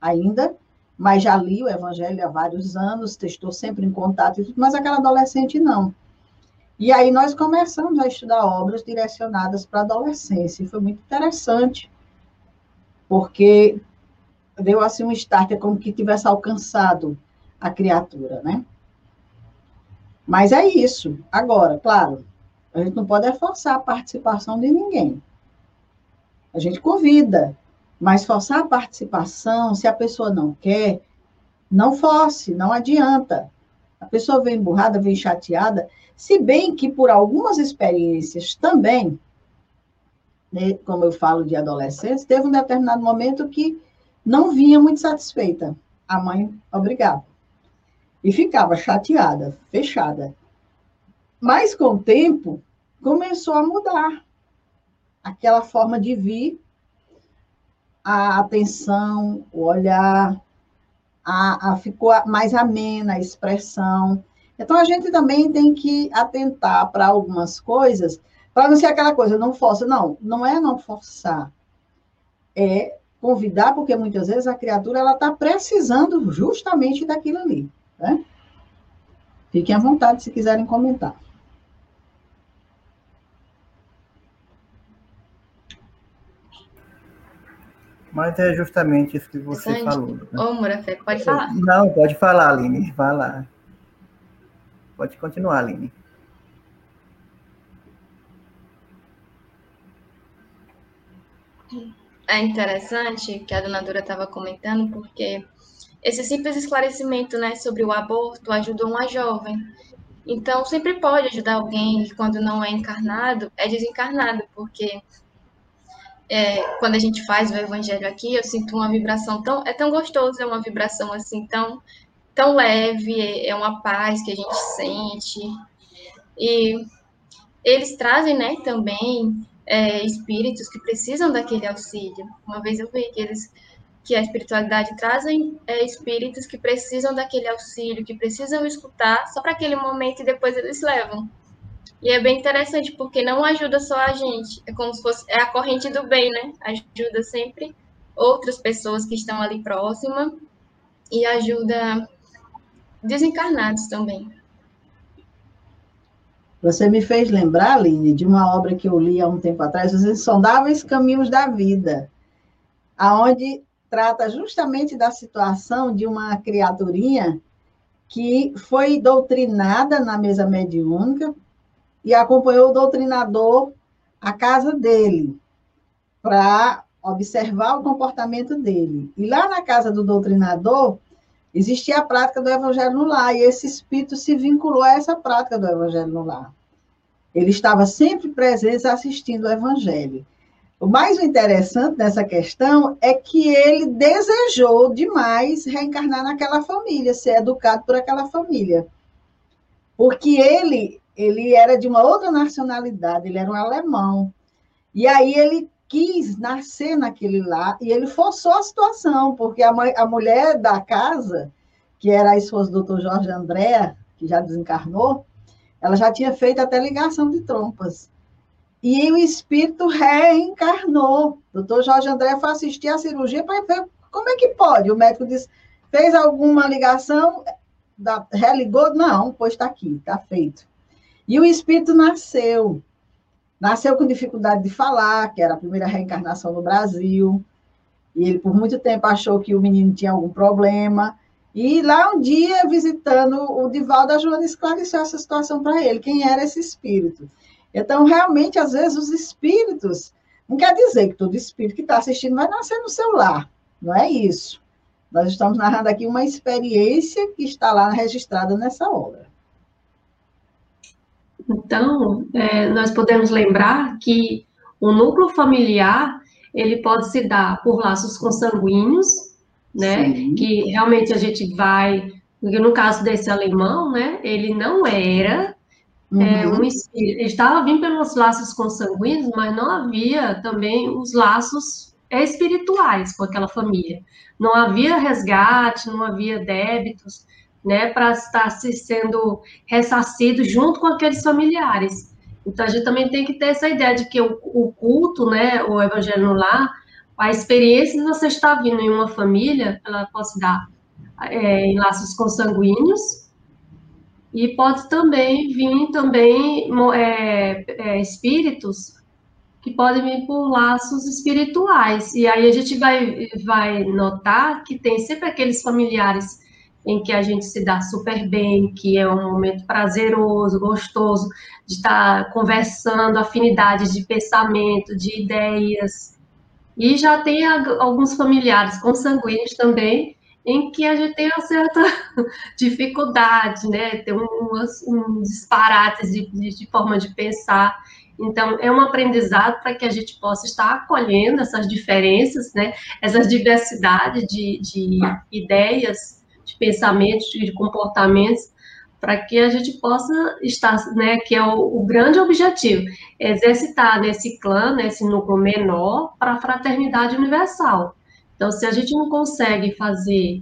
ainda, mas já li o Evangelho há vários anos, estou sempre em contato mas aquela adolescente não. E aí nós começamos a estudar obras direcionadas para a adolescência, e foi muito interessante, porque deu assim um start, é como que tivesse alcançado a criatura, né? Mas é isso. Agora, claro, a gente não pode forçar a participação de ninguém. A gente convida, mas forçar a participação, se a pessoa não quer, não force, não adianta. A pessoa vem emburrada, vem chateada, se bem que por algumas experiências também, né, como eu falo de adolescentes, teve um determinado momento que não vinha muito satisfeita. A mãe obrigava. E ficava chateada, fechada. Mas com o tempo, começou a mudar aquela forma de vir, a atenção, o olhar, a, a ficou mais amena a expressão. Então, a gente também tem que atentar para algumas coisas para não ser aquela coisa, não força. Não, não é não forçar. É convidar, porque muitas vezes a criatura ela está precisando justamente daquilo ali. Né? Fiquem à vontade se quiserem comentar. Mas é justamente isso que você falou. Né? Ô, Murafé, pode falar. Não, pode falar, Aline, vai lá. Pode continuar, Aline. É interessante que a dona Dora estava comentando, porque esse simples esclarecimento né, sobre o aborto ajudou uma jovem. Então, sempre pode ajudar alguém que, quando não é encarnado, é desencarnado, porque é, quando a gente faz o evangelho aqui, eu sinto uma vibração tão. É tão gostoso, é uma vibração assim, tão, tão leve, é, é uma paz que a gente sente. E eles trazem né, também é, espíritos que precisam daquele auxílio. Uma vez eu vi que eles que a espiritualidade trazem é, espíritos que precisam daquele auxílio, que precisam escutar só para aquele momento e depois eles levam. E é bem interessante porque não ajuda só a gente, é como se fosse é a corrente do bem, né? Ajuda sempre outras pessoas que estão ali próxima e ajuda desencarnados também. Você me fez lembrar, Aline, de uma obra que eu li há um tempo atrás, Os Insondáveis Caminhos da Vida, aonde trata justamente da situação de uma criaturinha que foi doutrinada na mesa mediúnica e acompanhou o doutrinador à casa dele para observar o comportamento dele. E lá na casa do doutrinador existia a prática do evangelho no lar, e esse espírito se vinculou a essa prática do evangelho no lar. Ele estava sempre presente assistindo o evangelho. O mais interessante dessa questão é que ele desejou demais reencarnar naquela família, ser educado por aquela família. Porque ele, ele era de uma outra nacionalidade, ele era um alemão. E aí ele quis nascer naquele lá e ele forçou a situação, porque a, mãe, a mulher da casa, que era a esposa do doutor Jorge André, que já desencarnou, ela já tinha feito até ligação de trompas. E o espírito reencarnou. O doutor Jorge André foi assistir a cirurgia para ver como é que pode. O médico disse, fez alguma ligação, da, religou? Não, pois está aqui, está feito. E o espírito nasceu. Nasceu com dificuldade de falar, que era a primeira reencarnação no Brasil. E ele, por muito tempo, achou que o menino tinha algum problema. E lá um dia, visitando o Divaldo, a Joana esclareceu essa situação para ele, quem era esse espírito. Então, realmente, às vezes, os espíritos, não quer dizer que todo espírito que está assistindo vai nascer no seu lar, não é isso. Nós estamos narrando aqui uma experiência que está lá registrada nessa obra. Então, é, nós podemos lembrar que o núcleo familiar ele pode se dar por laços consanguíneos, né? Sim. Que realmente a gente vai, no caso desse alemão, né? Ele não era é, uhum. é, um espírito, ele estava vindo pelos laços consanguíneos, mas não havia também os laços espirituais com aquela família. Não havia resgate, não havia débitos né, para estar se sendo ressarcido junto com aqueles familiares. Então a gente também tem que ter essa ideia de que o, o culto, né, o evangelho no lar, a experiência de você estar vindo em uma família, ela pode dar é, em laços consanguíneos e pode também vir também é, é, espíritos que podem vir por laços espirituais. E aí a gente vai, vai notar que tem sempre aqueles familiares em que a gente se dá super bem, que é um momento prazeroso, gostoso, de estar conversando, afinidades de pensamento, de ideias. E já tem alguns familiares consanguíneos também, em que a gente tem uma certa (laughs) dificuldade, né? Tem umas, um disparates de, de, forma de pensar. Então, é um aprendizado para que a gente possa estar acolhendo essas diferenças, né? Essas diversidades de, de ideias de pensamentos, de comportamentos, para que a gente possa estar, né, que é o, o grande objetivo, exercitar nesse clã, nesse núcleo menor, para a fraternidade universal. Então, se a gente não consegue fazer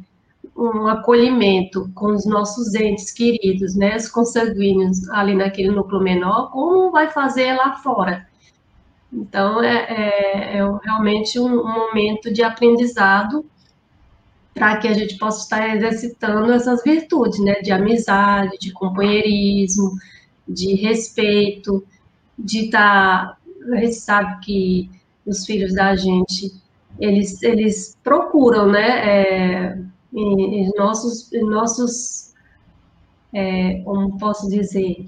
um acolhimento com os nossos entes queridos, né, os consanguíneos ali naquele núcleo menor, como vai fazer lá fora? Então, é, é, é realmente um, um momento de aprendizado para que a gente possa estar exercitando essas virtudes, né, de amizade, de companheirismo, de respeito, de estar, a gente sabe que os filhos da gente, eles, eles procuram, né, é, em, em nossos, em nossos é, como posso dizer,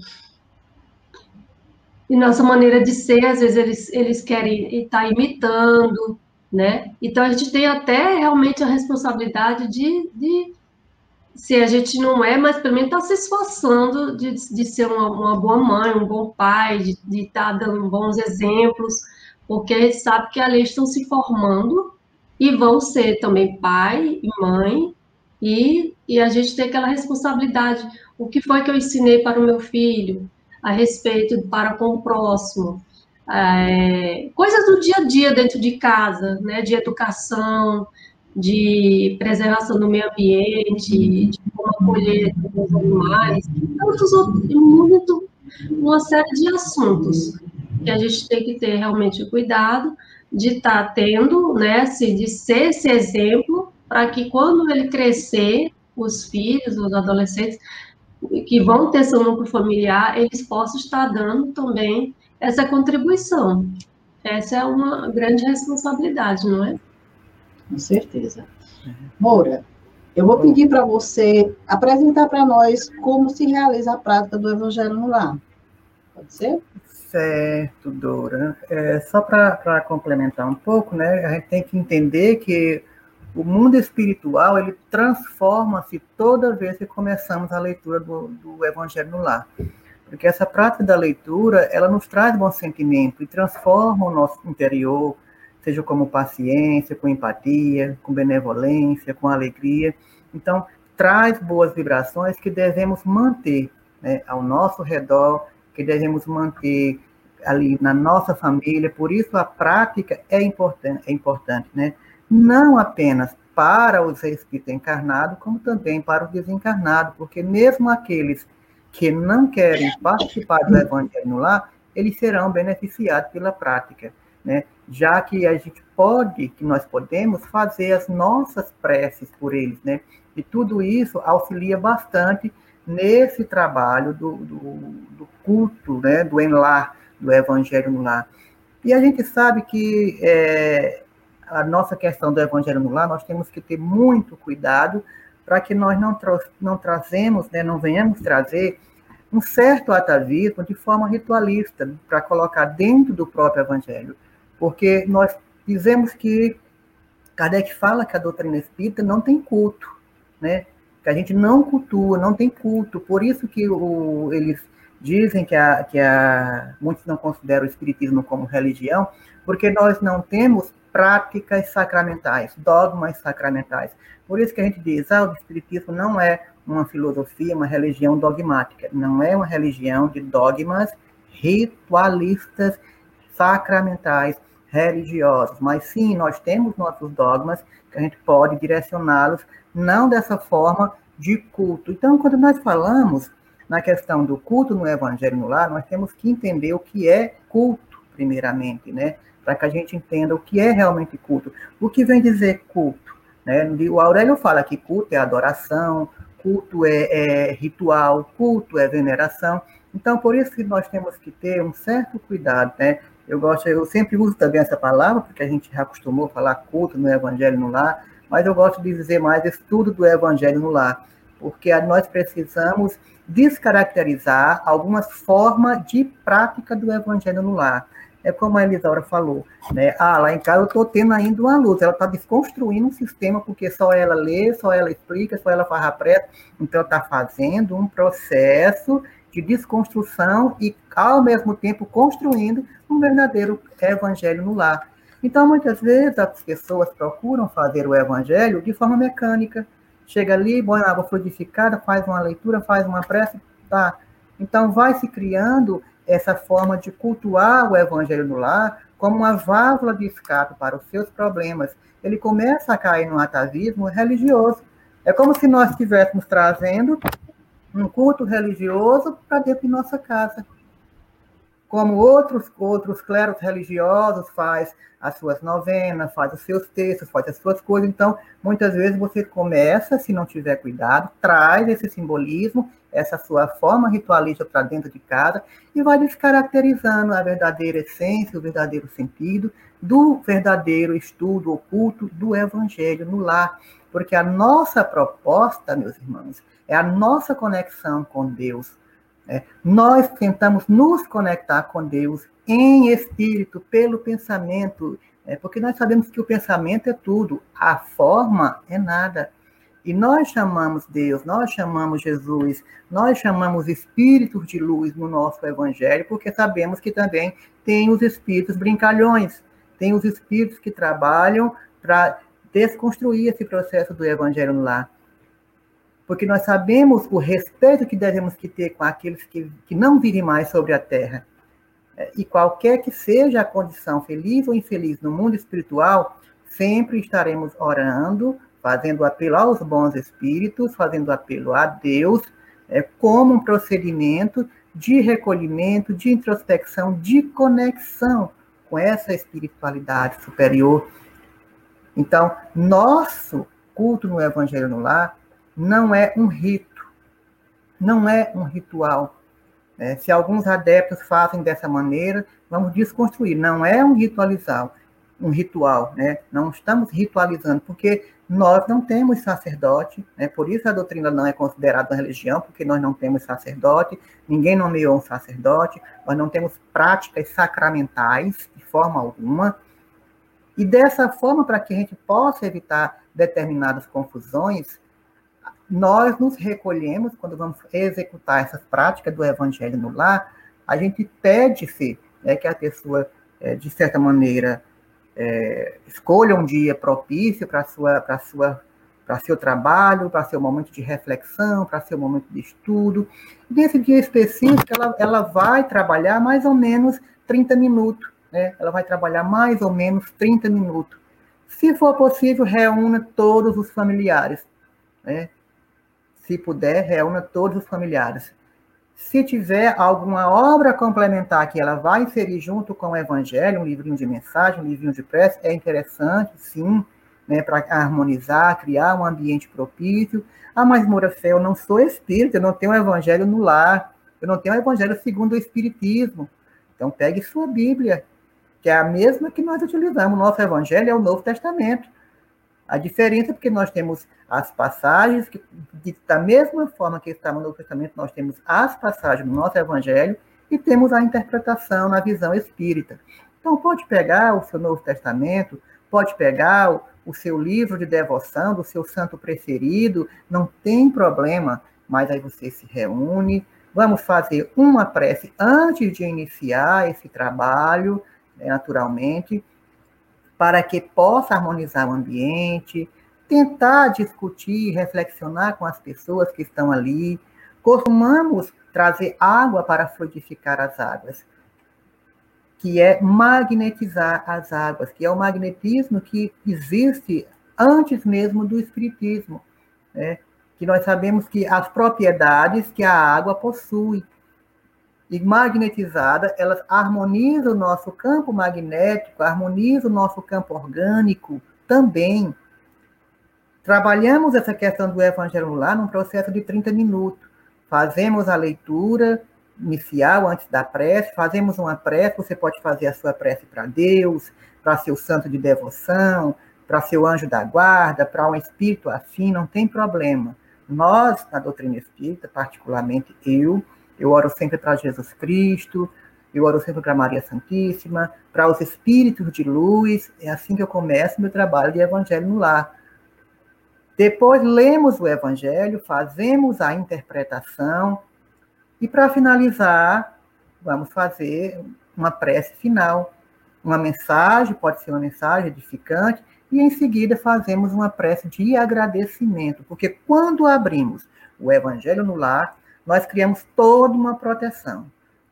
e nossa maneira de ser, às vezes eles, eles querem estar tá imitando, né? Então a gente tem até realmente a responsabilidade de, de se a gente não é, mas pelo menos está se esforçando de, de ser uma, uma, boa mãe, um bom pai, de estar tá dando bons exemplos, porque a gente sabe que ali estão se formando e vão ser também pai e mãe, e, e a gente tem aquela responsabilidade. O que foi que eu ensinei para o meu filho a respeito para com o próximo? É, coisas do dia a dia dentro de casa, né, de educação, de preservação do meio ambiente, de como acolher os animais, tantos outros, muito, uma série de assuntos que a gente tem que ter realmente cuidado de estar tá tendo, né, de ser esse exemplo, para que quando ele crescer, os filhos, os adolescentes, que vão ter seu núcleo familiar, eles possam estar dando também essa contribuição. Essa é uma grande responsabilidade, não é? Com certeza. Moura, eu vou pedir para você apresentar para nós como se realiza a prática do Evangelho no lar. Pode ser? Certo, Dora. É, só para complementar um pouco, né, a gente tem que entender que o mundo espiritual ele transforma-se toda vez que começamos a leitura do, do Evangelho no lar. Porque essa prática da leitura, ela nos traz bom sentimento e transforma o nosso interior, seja como paciência, com empatia, com benevolência, com alegria. Então, traz boas vibrações que devemos manter né, ao nosso redor, que devemos manter ali na nossa família. Por isso, a prática é importante, é importante né? não apenas para os espíritos encarnados, como também para os desencarnados, porque mesmo aqueles que não querem participar do evangelho no lar, eles serão beneficiados pela prática né? Já que a gente pode, que nós podemos fazer as nossas preces por eles, né? E tudo isso auxilia bastante nesse trabalho do, do, do culto, né? Do enlar, do evangelho no lar. E a gente sabe que é, a nossa questão do evangelho no lar, nós temos que ter muito cuidado para que nós não, não trazemos, né, não venhamos trazer um certo atavismo de forma ritualista, para colocar dentro do próprio evangelho porque nós dizemos que Kardec fala que a doutrina espírita não tem culto, né? Que a gente não cultua, não tem culto. Por isso que o, eles dizem que, a, que a, muitos não consideram o espiritismo como religião, porque nós não temos práticas sacramentais, dogmas sacramentais. Por isso que a gente diz, ah, o espiritismo não é uma filosofia, uma religião dogmática, não é uma religião de dogmas ritualistas sacramentais religiosos, mas sim, nós temos nossos dogmas que a gente pode direcioná-los não dessa forma de culto. Então, quando nós falamos na questão do culto no evangelho no lar, nós temos que entender o que é culto, primeiramente, né? Para que a gente entenda o que é realmente culto. O que vem dizer culto? Né? O Aurélio fala que culto é adoração, culto é, é ritual, culto é veneração. Então, por isso que nós temos que ter um certo cuidado, né? Eu gosto, eu sempre uso também essa palavra, porque a gente já acostumou a falar culto no Evangelho no lar, mas eu gosto de dizer mais estudo do Evangelho no lar, porque nós precisamos descaracterizar algumas formas de prática do Evangelho no lar. É como a Elisaura falou, né? Ah, lá em casa eu estou tendo ainda uma luz, ela está desconstruindo um sistema, porque só ela lê, só ela explica, só ela faz a pressa, então está fazendo um processo de desconstrução e, ao mesmo tempo, construindo um verdadeiro evangelho no lar. Então, muitas vezes, as pessoas procuram fazer o evangelho de forma mecânica. Chega ali, põe água fluidificada, faz uma leitura, faz uma prece, tá. Então, vai se criando essa forma de cultuar o evangelho no lar como uma válvula de escape para os seus problemas. Ele começa a cair no atavismo religioso. É como se nós estivéssemos trazendo um culto religioso para dentro de nossa casa. Como outros, outros clérigos religiosos faz as suas novenas, faz os seus textos, faz as suas coisas. Então, muitas vezes você começa, se não tiver cuidado, traz esse simbolismo, essa sua forma ritualística para dentro de casa e vai descaracterizando a verdadeira essência, o verdadeiro sentido do verdadeiro estudo oculto do evangelho no lar. Porque a nossa proposta, meus irmãos, é a nossa conexão com Deus. Né? Nós tentamos nos conectar com Deus em espírito, pelo pensamento, né? porque nós sabemos que o pensamento é tudo, a forma é nada. E nós chamamos Deus, nós chamamos Jesus, nós chamamos espíritos de luz no nosso evangelho, porque sabemos que também tem os espíritos brincalhões, tem os espíritos que trabalham para desconstruir esse processo do evangelho no lar. Porque nós sabemos o respeito que devemos que ter com aqueles que, que não vivem mais sobre a terra. E qualquer que seja a condição, feliz ou infeliz, no mundo espiritual, sempre estaremos orando, fazendo apelo aos bons espíritos, fazendo apelo a Deus, é, como um procedimento de recolhimento, de introspecção, de conexão com essa espiritualidade superior. Então, nosso culto no Evangelho no Lar não é um rito, não é um ritual. É, se alguns adeptos fazem dessa maneira, vamos desconstruir. Não é um ritualizar, um ritual, né? Não estamos ritualizando, porque nós não temos sacerdote, né? por isso a doutrina não é considerada uma religião, porque nós não temos sacerdote, ninguém nomeou um sacerdote, nós não temos práticas sacramentais de forma alguma. E dessa forma, para que a gente possa evitar determinadas confusões, nós nos recolhemos quando vamos executar essas práticas do evangelho no lar, a gente pede-se né, que a pessoa, é, de certa maneira, é, escolha um dia propício para sua para sua para seu trabalho, para seu momento de reflexão, para seu momento de estudo. Nesse dia específico, ela, ela vai trabalhar mais ou menos 30 minutos. Né? Ela vai trabalhar mais ou menos 30 minutos. Se for possível, reúna todos os familiares. Né? Se puder, reúna todos os familiares. Se tiver alguma obra complementar que ela vai inserir junto com o Evangelho, um livrinho de mensagem, um livrinho de prece, é interessante, sim, né, para harmonizar, criar um ambiente propício. Ah, mas Moura Fé, eu não sou espírita, eu não tenho o Evangelho no lar, eu não tenho o Evangelho segundo o Espiritismo. Então, pegue sua Bíblia, que é a mesma que nós utilizamos. O nosso Evangelho é o Novo Testamento. A diferença é porque nós temos as passagens, que, da mesma forma que está no Novo Testamento, nós temos as passagens no nosso Evangelho e temos a interpretação na visão espírita. Então, pode pegar o seu Novo Testamento, pode pegar o, o seu livro de devoção do seu santo preferido, não tem problema, mas aí você se reúne, vamos fazer uma prece antes de iniciar esse trabalho, né, naturalmente, para que possa harmonizar o ambiente, tentar discutir, reflexionar com as pessoas que estão ali. Costumamos trazer água para fluidificar as águas, que é magnetizar as águas, que é o magnetismo que existe antes mesmo do espiritismo, né? que nós sabemos que as propriedades que a água possui e magnetizada, elas harmonizam o nosso campo magnético, harmonizam o nosso campo orgânico também. Trabalhamos essa questão do evangelho lá num processo de 30 minutos. Fazemos a leitura inicial antes da prece, fazemos uma prece, você pode fazer a sua prece para Deus, para seu santo de devoção, para seu anjo da guarda, para um espírito afim, não tem problema. Nós, na doutrina espírita, particularmente eu, eu oro sempre para Jesus Cristo, eu oro sempre para Maria Santíssima, para os espíritos de luz. É assim que eu começo meu trabalho de evangelho no lar. Depois lemos o evangelho, fazemos a interpretação e para finalizar, vamos fazer uma prece final, uma mensagem, pode ser uma mensagem edificante, e em seguida fazemos uma prece de agradecimento, porque quando abrimos o evangelho no lar, nós criamos toda uma proteção.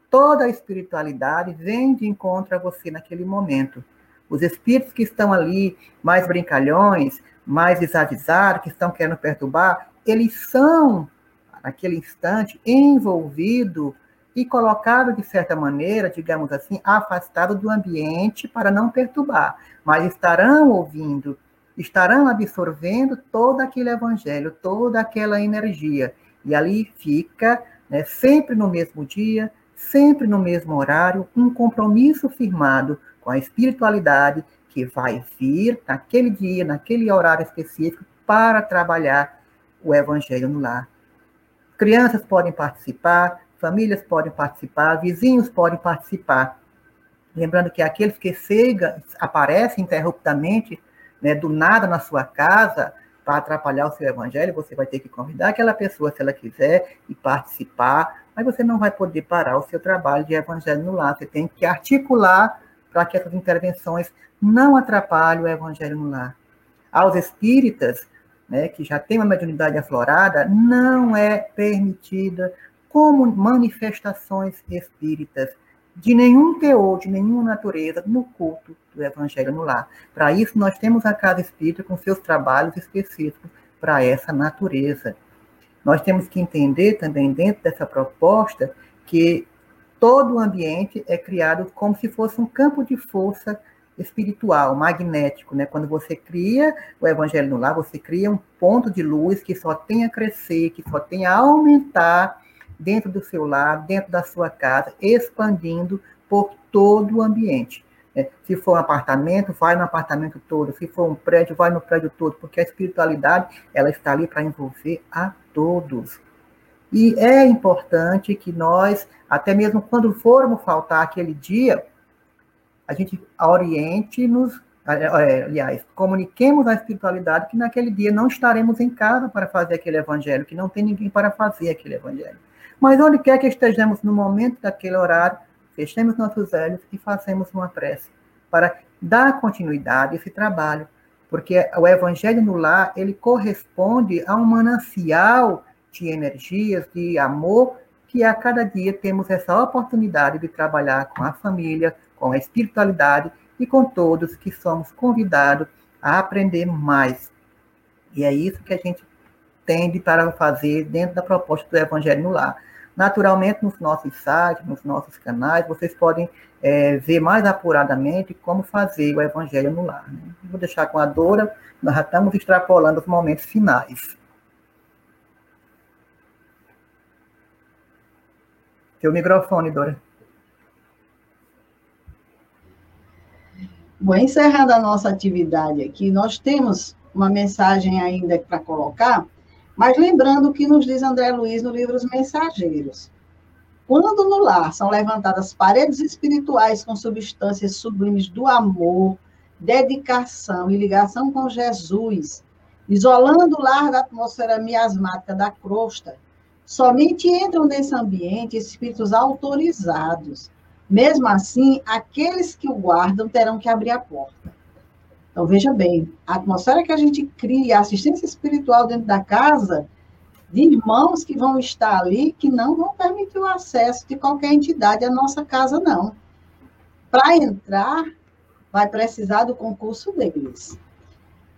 Toda a espiritualidade vem de encontro a você naquele momento. Os espíritos que estão ali, mais brincalhões, mais desavisados, que estão querendo perturbar, eles são, naquele instante, envolvidos e colocados, de certa maneira, digamos assim, afastados do ambiente para não perturbar, mas estarão ouvindo, estarão absorvendo todo aquele evangelho, toda aquela energia. E ali fica, né, sempre no mesmo dia, sempre no mesmo horário, um compromisso firmado com a espiritualidade que vai vir naquele dia, naquele horário específico, para trabalhar o evangelho no lar. crianças podem participar, famílias podem participar, vizinhos podem participar. Lembrando que aqueles que cega, aparecem interruptamente, né, do nada na sua casa, para atrapalhar o seu evangelho, você vai ter que convidar aquela pessoa, se ela quiser, e participar, mas você não vai poder parar o seu trabalho de evangelho no lar. Você tem que articular para que essas intervenções não atrapalhem o evangelho no lar. Aos espíritas, né, que já têm uma mediunidade aflorada, não é permitida como manifestações espíritas de nenhum teor, de nenhuma natureza no culto do Evangelho no lar. Para isso, nós temos a Casa Espírita com seus trabalhos específicos para essa natureza. Nós temos que entender também, dentro dessa proposta, que todo o ambiente é criado como se fosse um campo de força espiritual, magnético, né? Quando você cria o evangelho no lar, você cria um ponto de luz que só tem a crescer, que só tem a aumentar dentro do seu lar, dentro da sua casa, expandindo por todo o ambiente. É, se for um apartamento, vai no apartamento todo. Se for um prédio, vai no prédio todo, porque a espiritualidade ela está ali para envolver a todos. E é importante que nós, até mesmo quando formos faltar aquele dia, a gente oriente-nos, é, aliás, comuniquemos à espiritualidade que naquele dia não estaremos em casa para fazer aquele evangelho, que não tem ninguém para fazer aquele evangelho. Mas onde quer que estejamos no momento daquele horário, fechemos nossos olhos e façamos uma prece para dar continuidade a esse trabalho, porque o evangelho no lar, ele corresponde a um manancial de energias, de amor, que a cada dia temos essa oportunidade de trabalhar com a família, com a espiritualidade e com todos que somos convidados a aprender mais. E é isso que a gente tende para fazer dentro da proposta do Evangelho no Lar. Naturalmente, nos nossos sites, nos nossos canais, vocês podem é, ver mais apuradamente como fazer o Evangelho no Lar. Né? Vou deixar com a Dora, nós já estamos extrapolando os momentos finais. Seu microfone, Dora. Bom, encerrando a nossa atividade aqui, nós temos uma mensagem ainda para colocar, mas lembrando o que nos diz André Luiz no livro Os Mensageiros. Quando no lar são levantadas paredes espirituais com substâncias sublimes do amor, dedicação e ligação com Jesus, isolando o lar da atmosfera miasmática da crosta, somente entram nesse ambiente espíritos autorizados. Mesmo assim, aqueles que o guardam terão que abrir a porta. Então, veja bem, a atmosfera que a gente cria, a assistência espiritual dentro da casa, de irmãos que vão estar ali, que não vão permitir o acesso de qualquer entidade à nossa casa, não. Para entrar, vai precisar do concurso deles.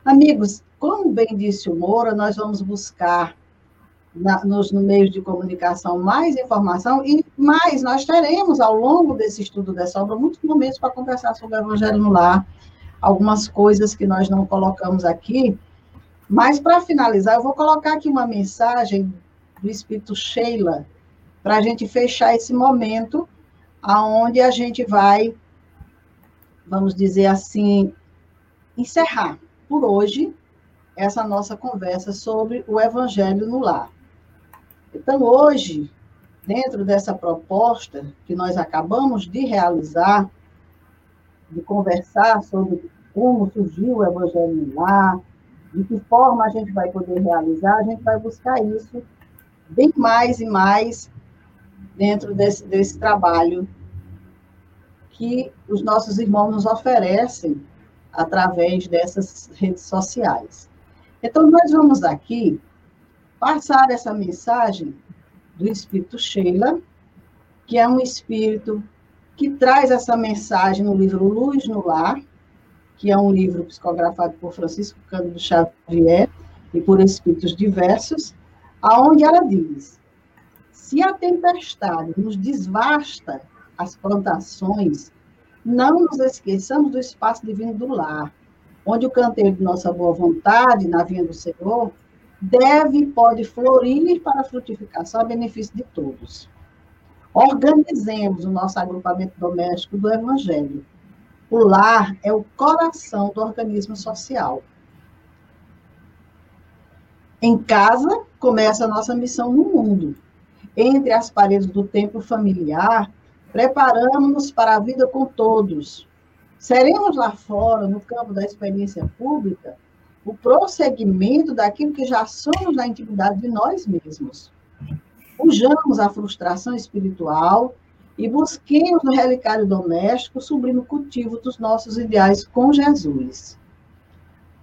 Amigos, como bem disse o Moura, nós vamos buscar na, nos no meios de comunicação mais informação e mais nós teremos ao longo desse estudo dessa obra muitos momentos para conversar sobre o Evangelho no Lar, algumas coisas que nós não colocamos aqui. Mas, para finalizar, eu vou colocar aqui uma mensagem do Espírito Sheila, para a gente fechar esse momento, aonde a gente vai, vamos dizer assim, encerrar por hoje essa nossa conversa sobre o Evangelho no Lar. Então, hoje, dentro dessa proposta que nós acabamos de realizar, de conversar sobre como surgiu o Evangelho Lar, de que forma a gente vai poder realizar, a gente vai buscar isso bem mais e mais dentro desse, desse trabalho que os nossos irmãos nos oferecem através dessas redes sociais. Então, nós vamos aqui passar essa mensagem do Espírito Sheila, que é um espírito que traz essa mensagem no livro Luz no Lar, que é um livro psicografado por Francisco Cândido Xavier e por espíritos diversos, aonde ela diz: se a tempestade nos desvasta as plantações, não nos esqueçamos do espaço divino do lar, onde o canteiro de nossa boa vontade, na vinha do Senhor, deve e pode florir para frutificação a benefício de todos. Organizemos o nosso agrupamento doméstico do Evangelho. O lar é o coração do organismo social. Em casa começa a nossa missão no mundo. Entre as paredes do templo familiar, preparamos-nos para a vida com todos. Seremos lá fora, no campo da experiência pública, o prosseguimento daquilo que já somos na intimidade de nós mesmos. Fujamos a frustração espiritual e busquemos no relicário doméstico o sublime cultivo dos nossos ideais com Jesus.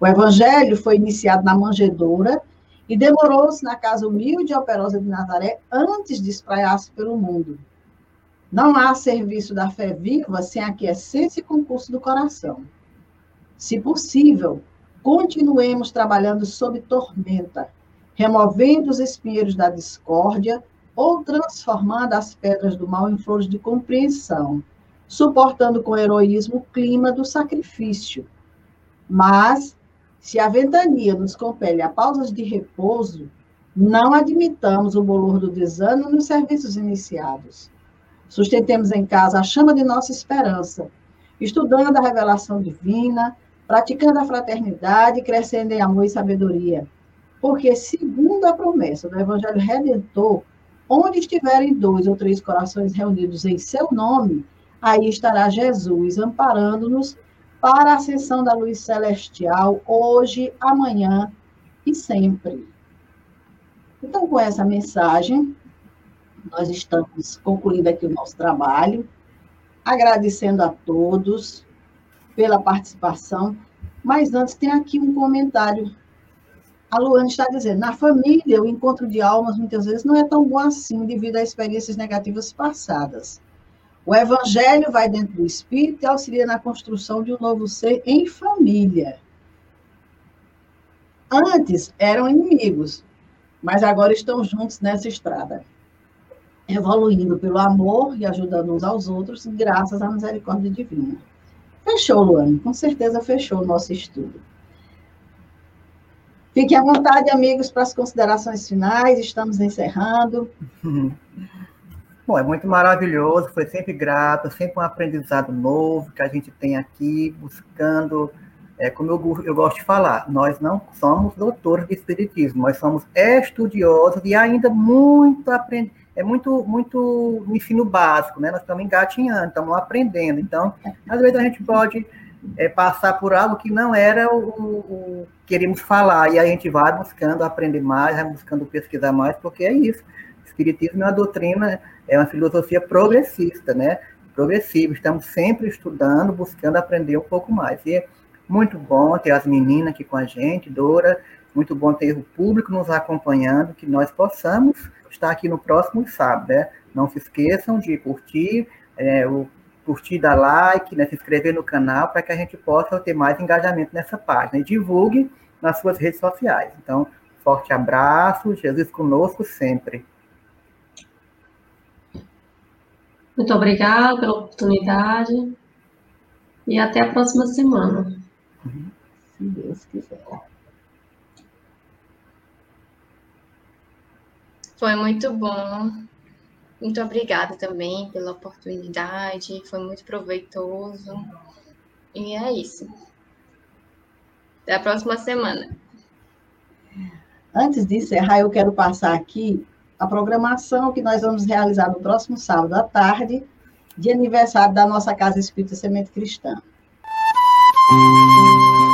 O evangelho foi iniciado na manjedoura e demorou-se na casa humilde e operosa de Nazaré antes de espraiar-se pelo mundo. Não há serviço da fé viva sem aquiescência e concurso do coração. Se possível, continuemos trabalhando sob tormenta, removendo os espinheiros da discórdia ou transformando as pedras do mal em flores de compreensão, suportando com heroísmo o clima do sacrifício. Mas, se a ventania nos compele a pausas de repouso, não admitamos o bolor do desânimo nos serviços iniciados. Sustentemos em casa a chama de nossa esperança, estudando a revelação divina, praticando a fraternidade, crescendo em amor e sabedoria. Porque, segundo a promessa do Evangelho Redentor, onde estiverem dois ou três corações reunidos em seu nome, aí estará Jesus amparando-nos para a ascensão da luz celestial, hoje, amanhã e sempre. Então, com essa mensagem, nós estamos concluindo aqui o nosso trabalho, agradecendo a todos pela participação, mas antes tem aqui um comentário. A Luana está dizendo, na família, o encontro de almas muitas vezes não é tão bom assim devido a experiências negativas passadas. O evangelho vai dentro do espírito e auxilia na construção de um novo ser em família. Antes eram inimigos, mas agora estão juntos nessa estrada, evoluindo pelo amor e ajudando uns aos outros, graças à misericórdia divina. Fechou, Luane, com certeza fechou o nosso estudo. Fiquem à vontade, amigos, para as considerações finais, estamos encerrando. (laughs) Bom, é muito maravilhoso, foi sempre grato, sempre um aprendizado novo que a gente tem aqui, buscando, é, como eu, eu gosto de falar, nós não somos doutores de espiritismo, nós somos estudiosos e ainda muito aprendendo, é muito, muito no ensino básico, né? Nós estamos engatinhando, estamos aprendendo. Então, às vezes a gente pode é, passar por algo que não era o, o, queremos falar, e a gente vai buscando aprender mais, vai buscando pesquisar mais, porque é isso. Espiritismo é uma doutrina é uma filosofia progressista, né? Progressiva. Estamos sempre estudando, buscando aprender um pouco mais. E é muito bom ter as meninas aqui com a gente, Dora. Muito bom ter o público nos acompanhando, que nós possamos estar aqui no próximo sábado, né? Não se esqueçam de curtir, é, o curtir, dar like, né, se inscrever no canal, para que a gente possa ter mais engajamento nessa página. E divulgue nas suas redes sociais. Então, forte abraço, Jesus conosco sempre. Muito obrigada pela oportunidade e até a próxima semana. Se Deus quiser. Foi muito bom. Muito obrigada também pela oportunidade. Foi muito proveitoso. E é isso. Até a próxima semana. Antes de encerrar, eu quero passar aqui a programação que nós vamos realizar no próximo sábado à tarde, de aniversário da nossa Casa Espírita Semente Cristã. Música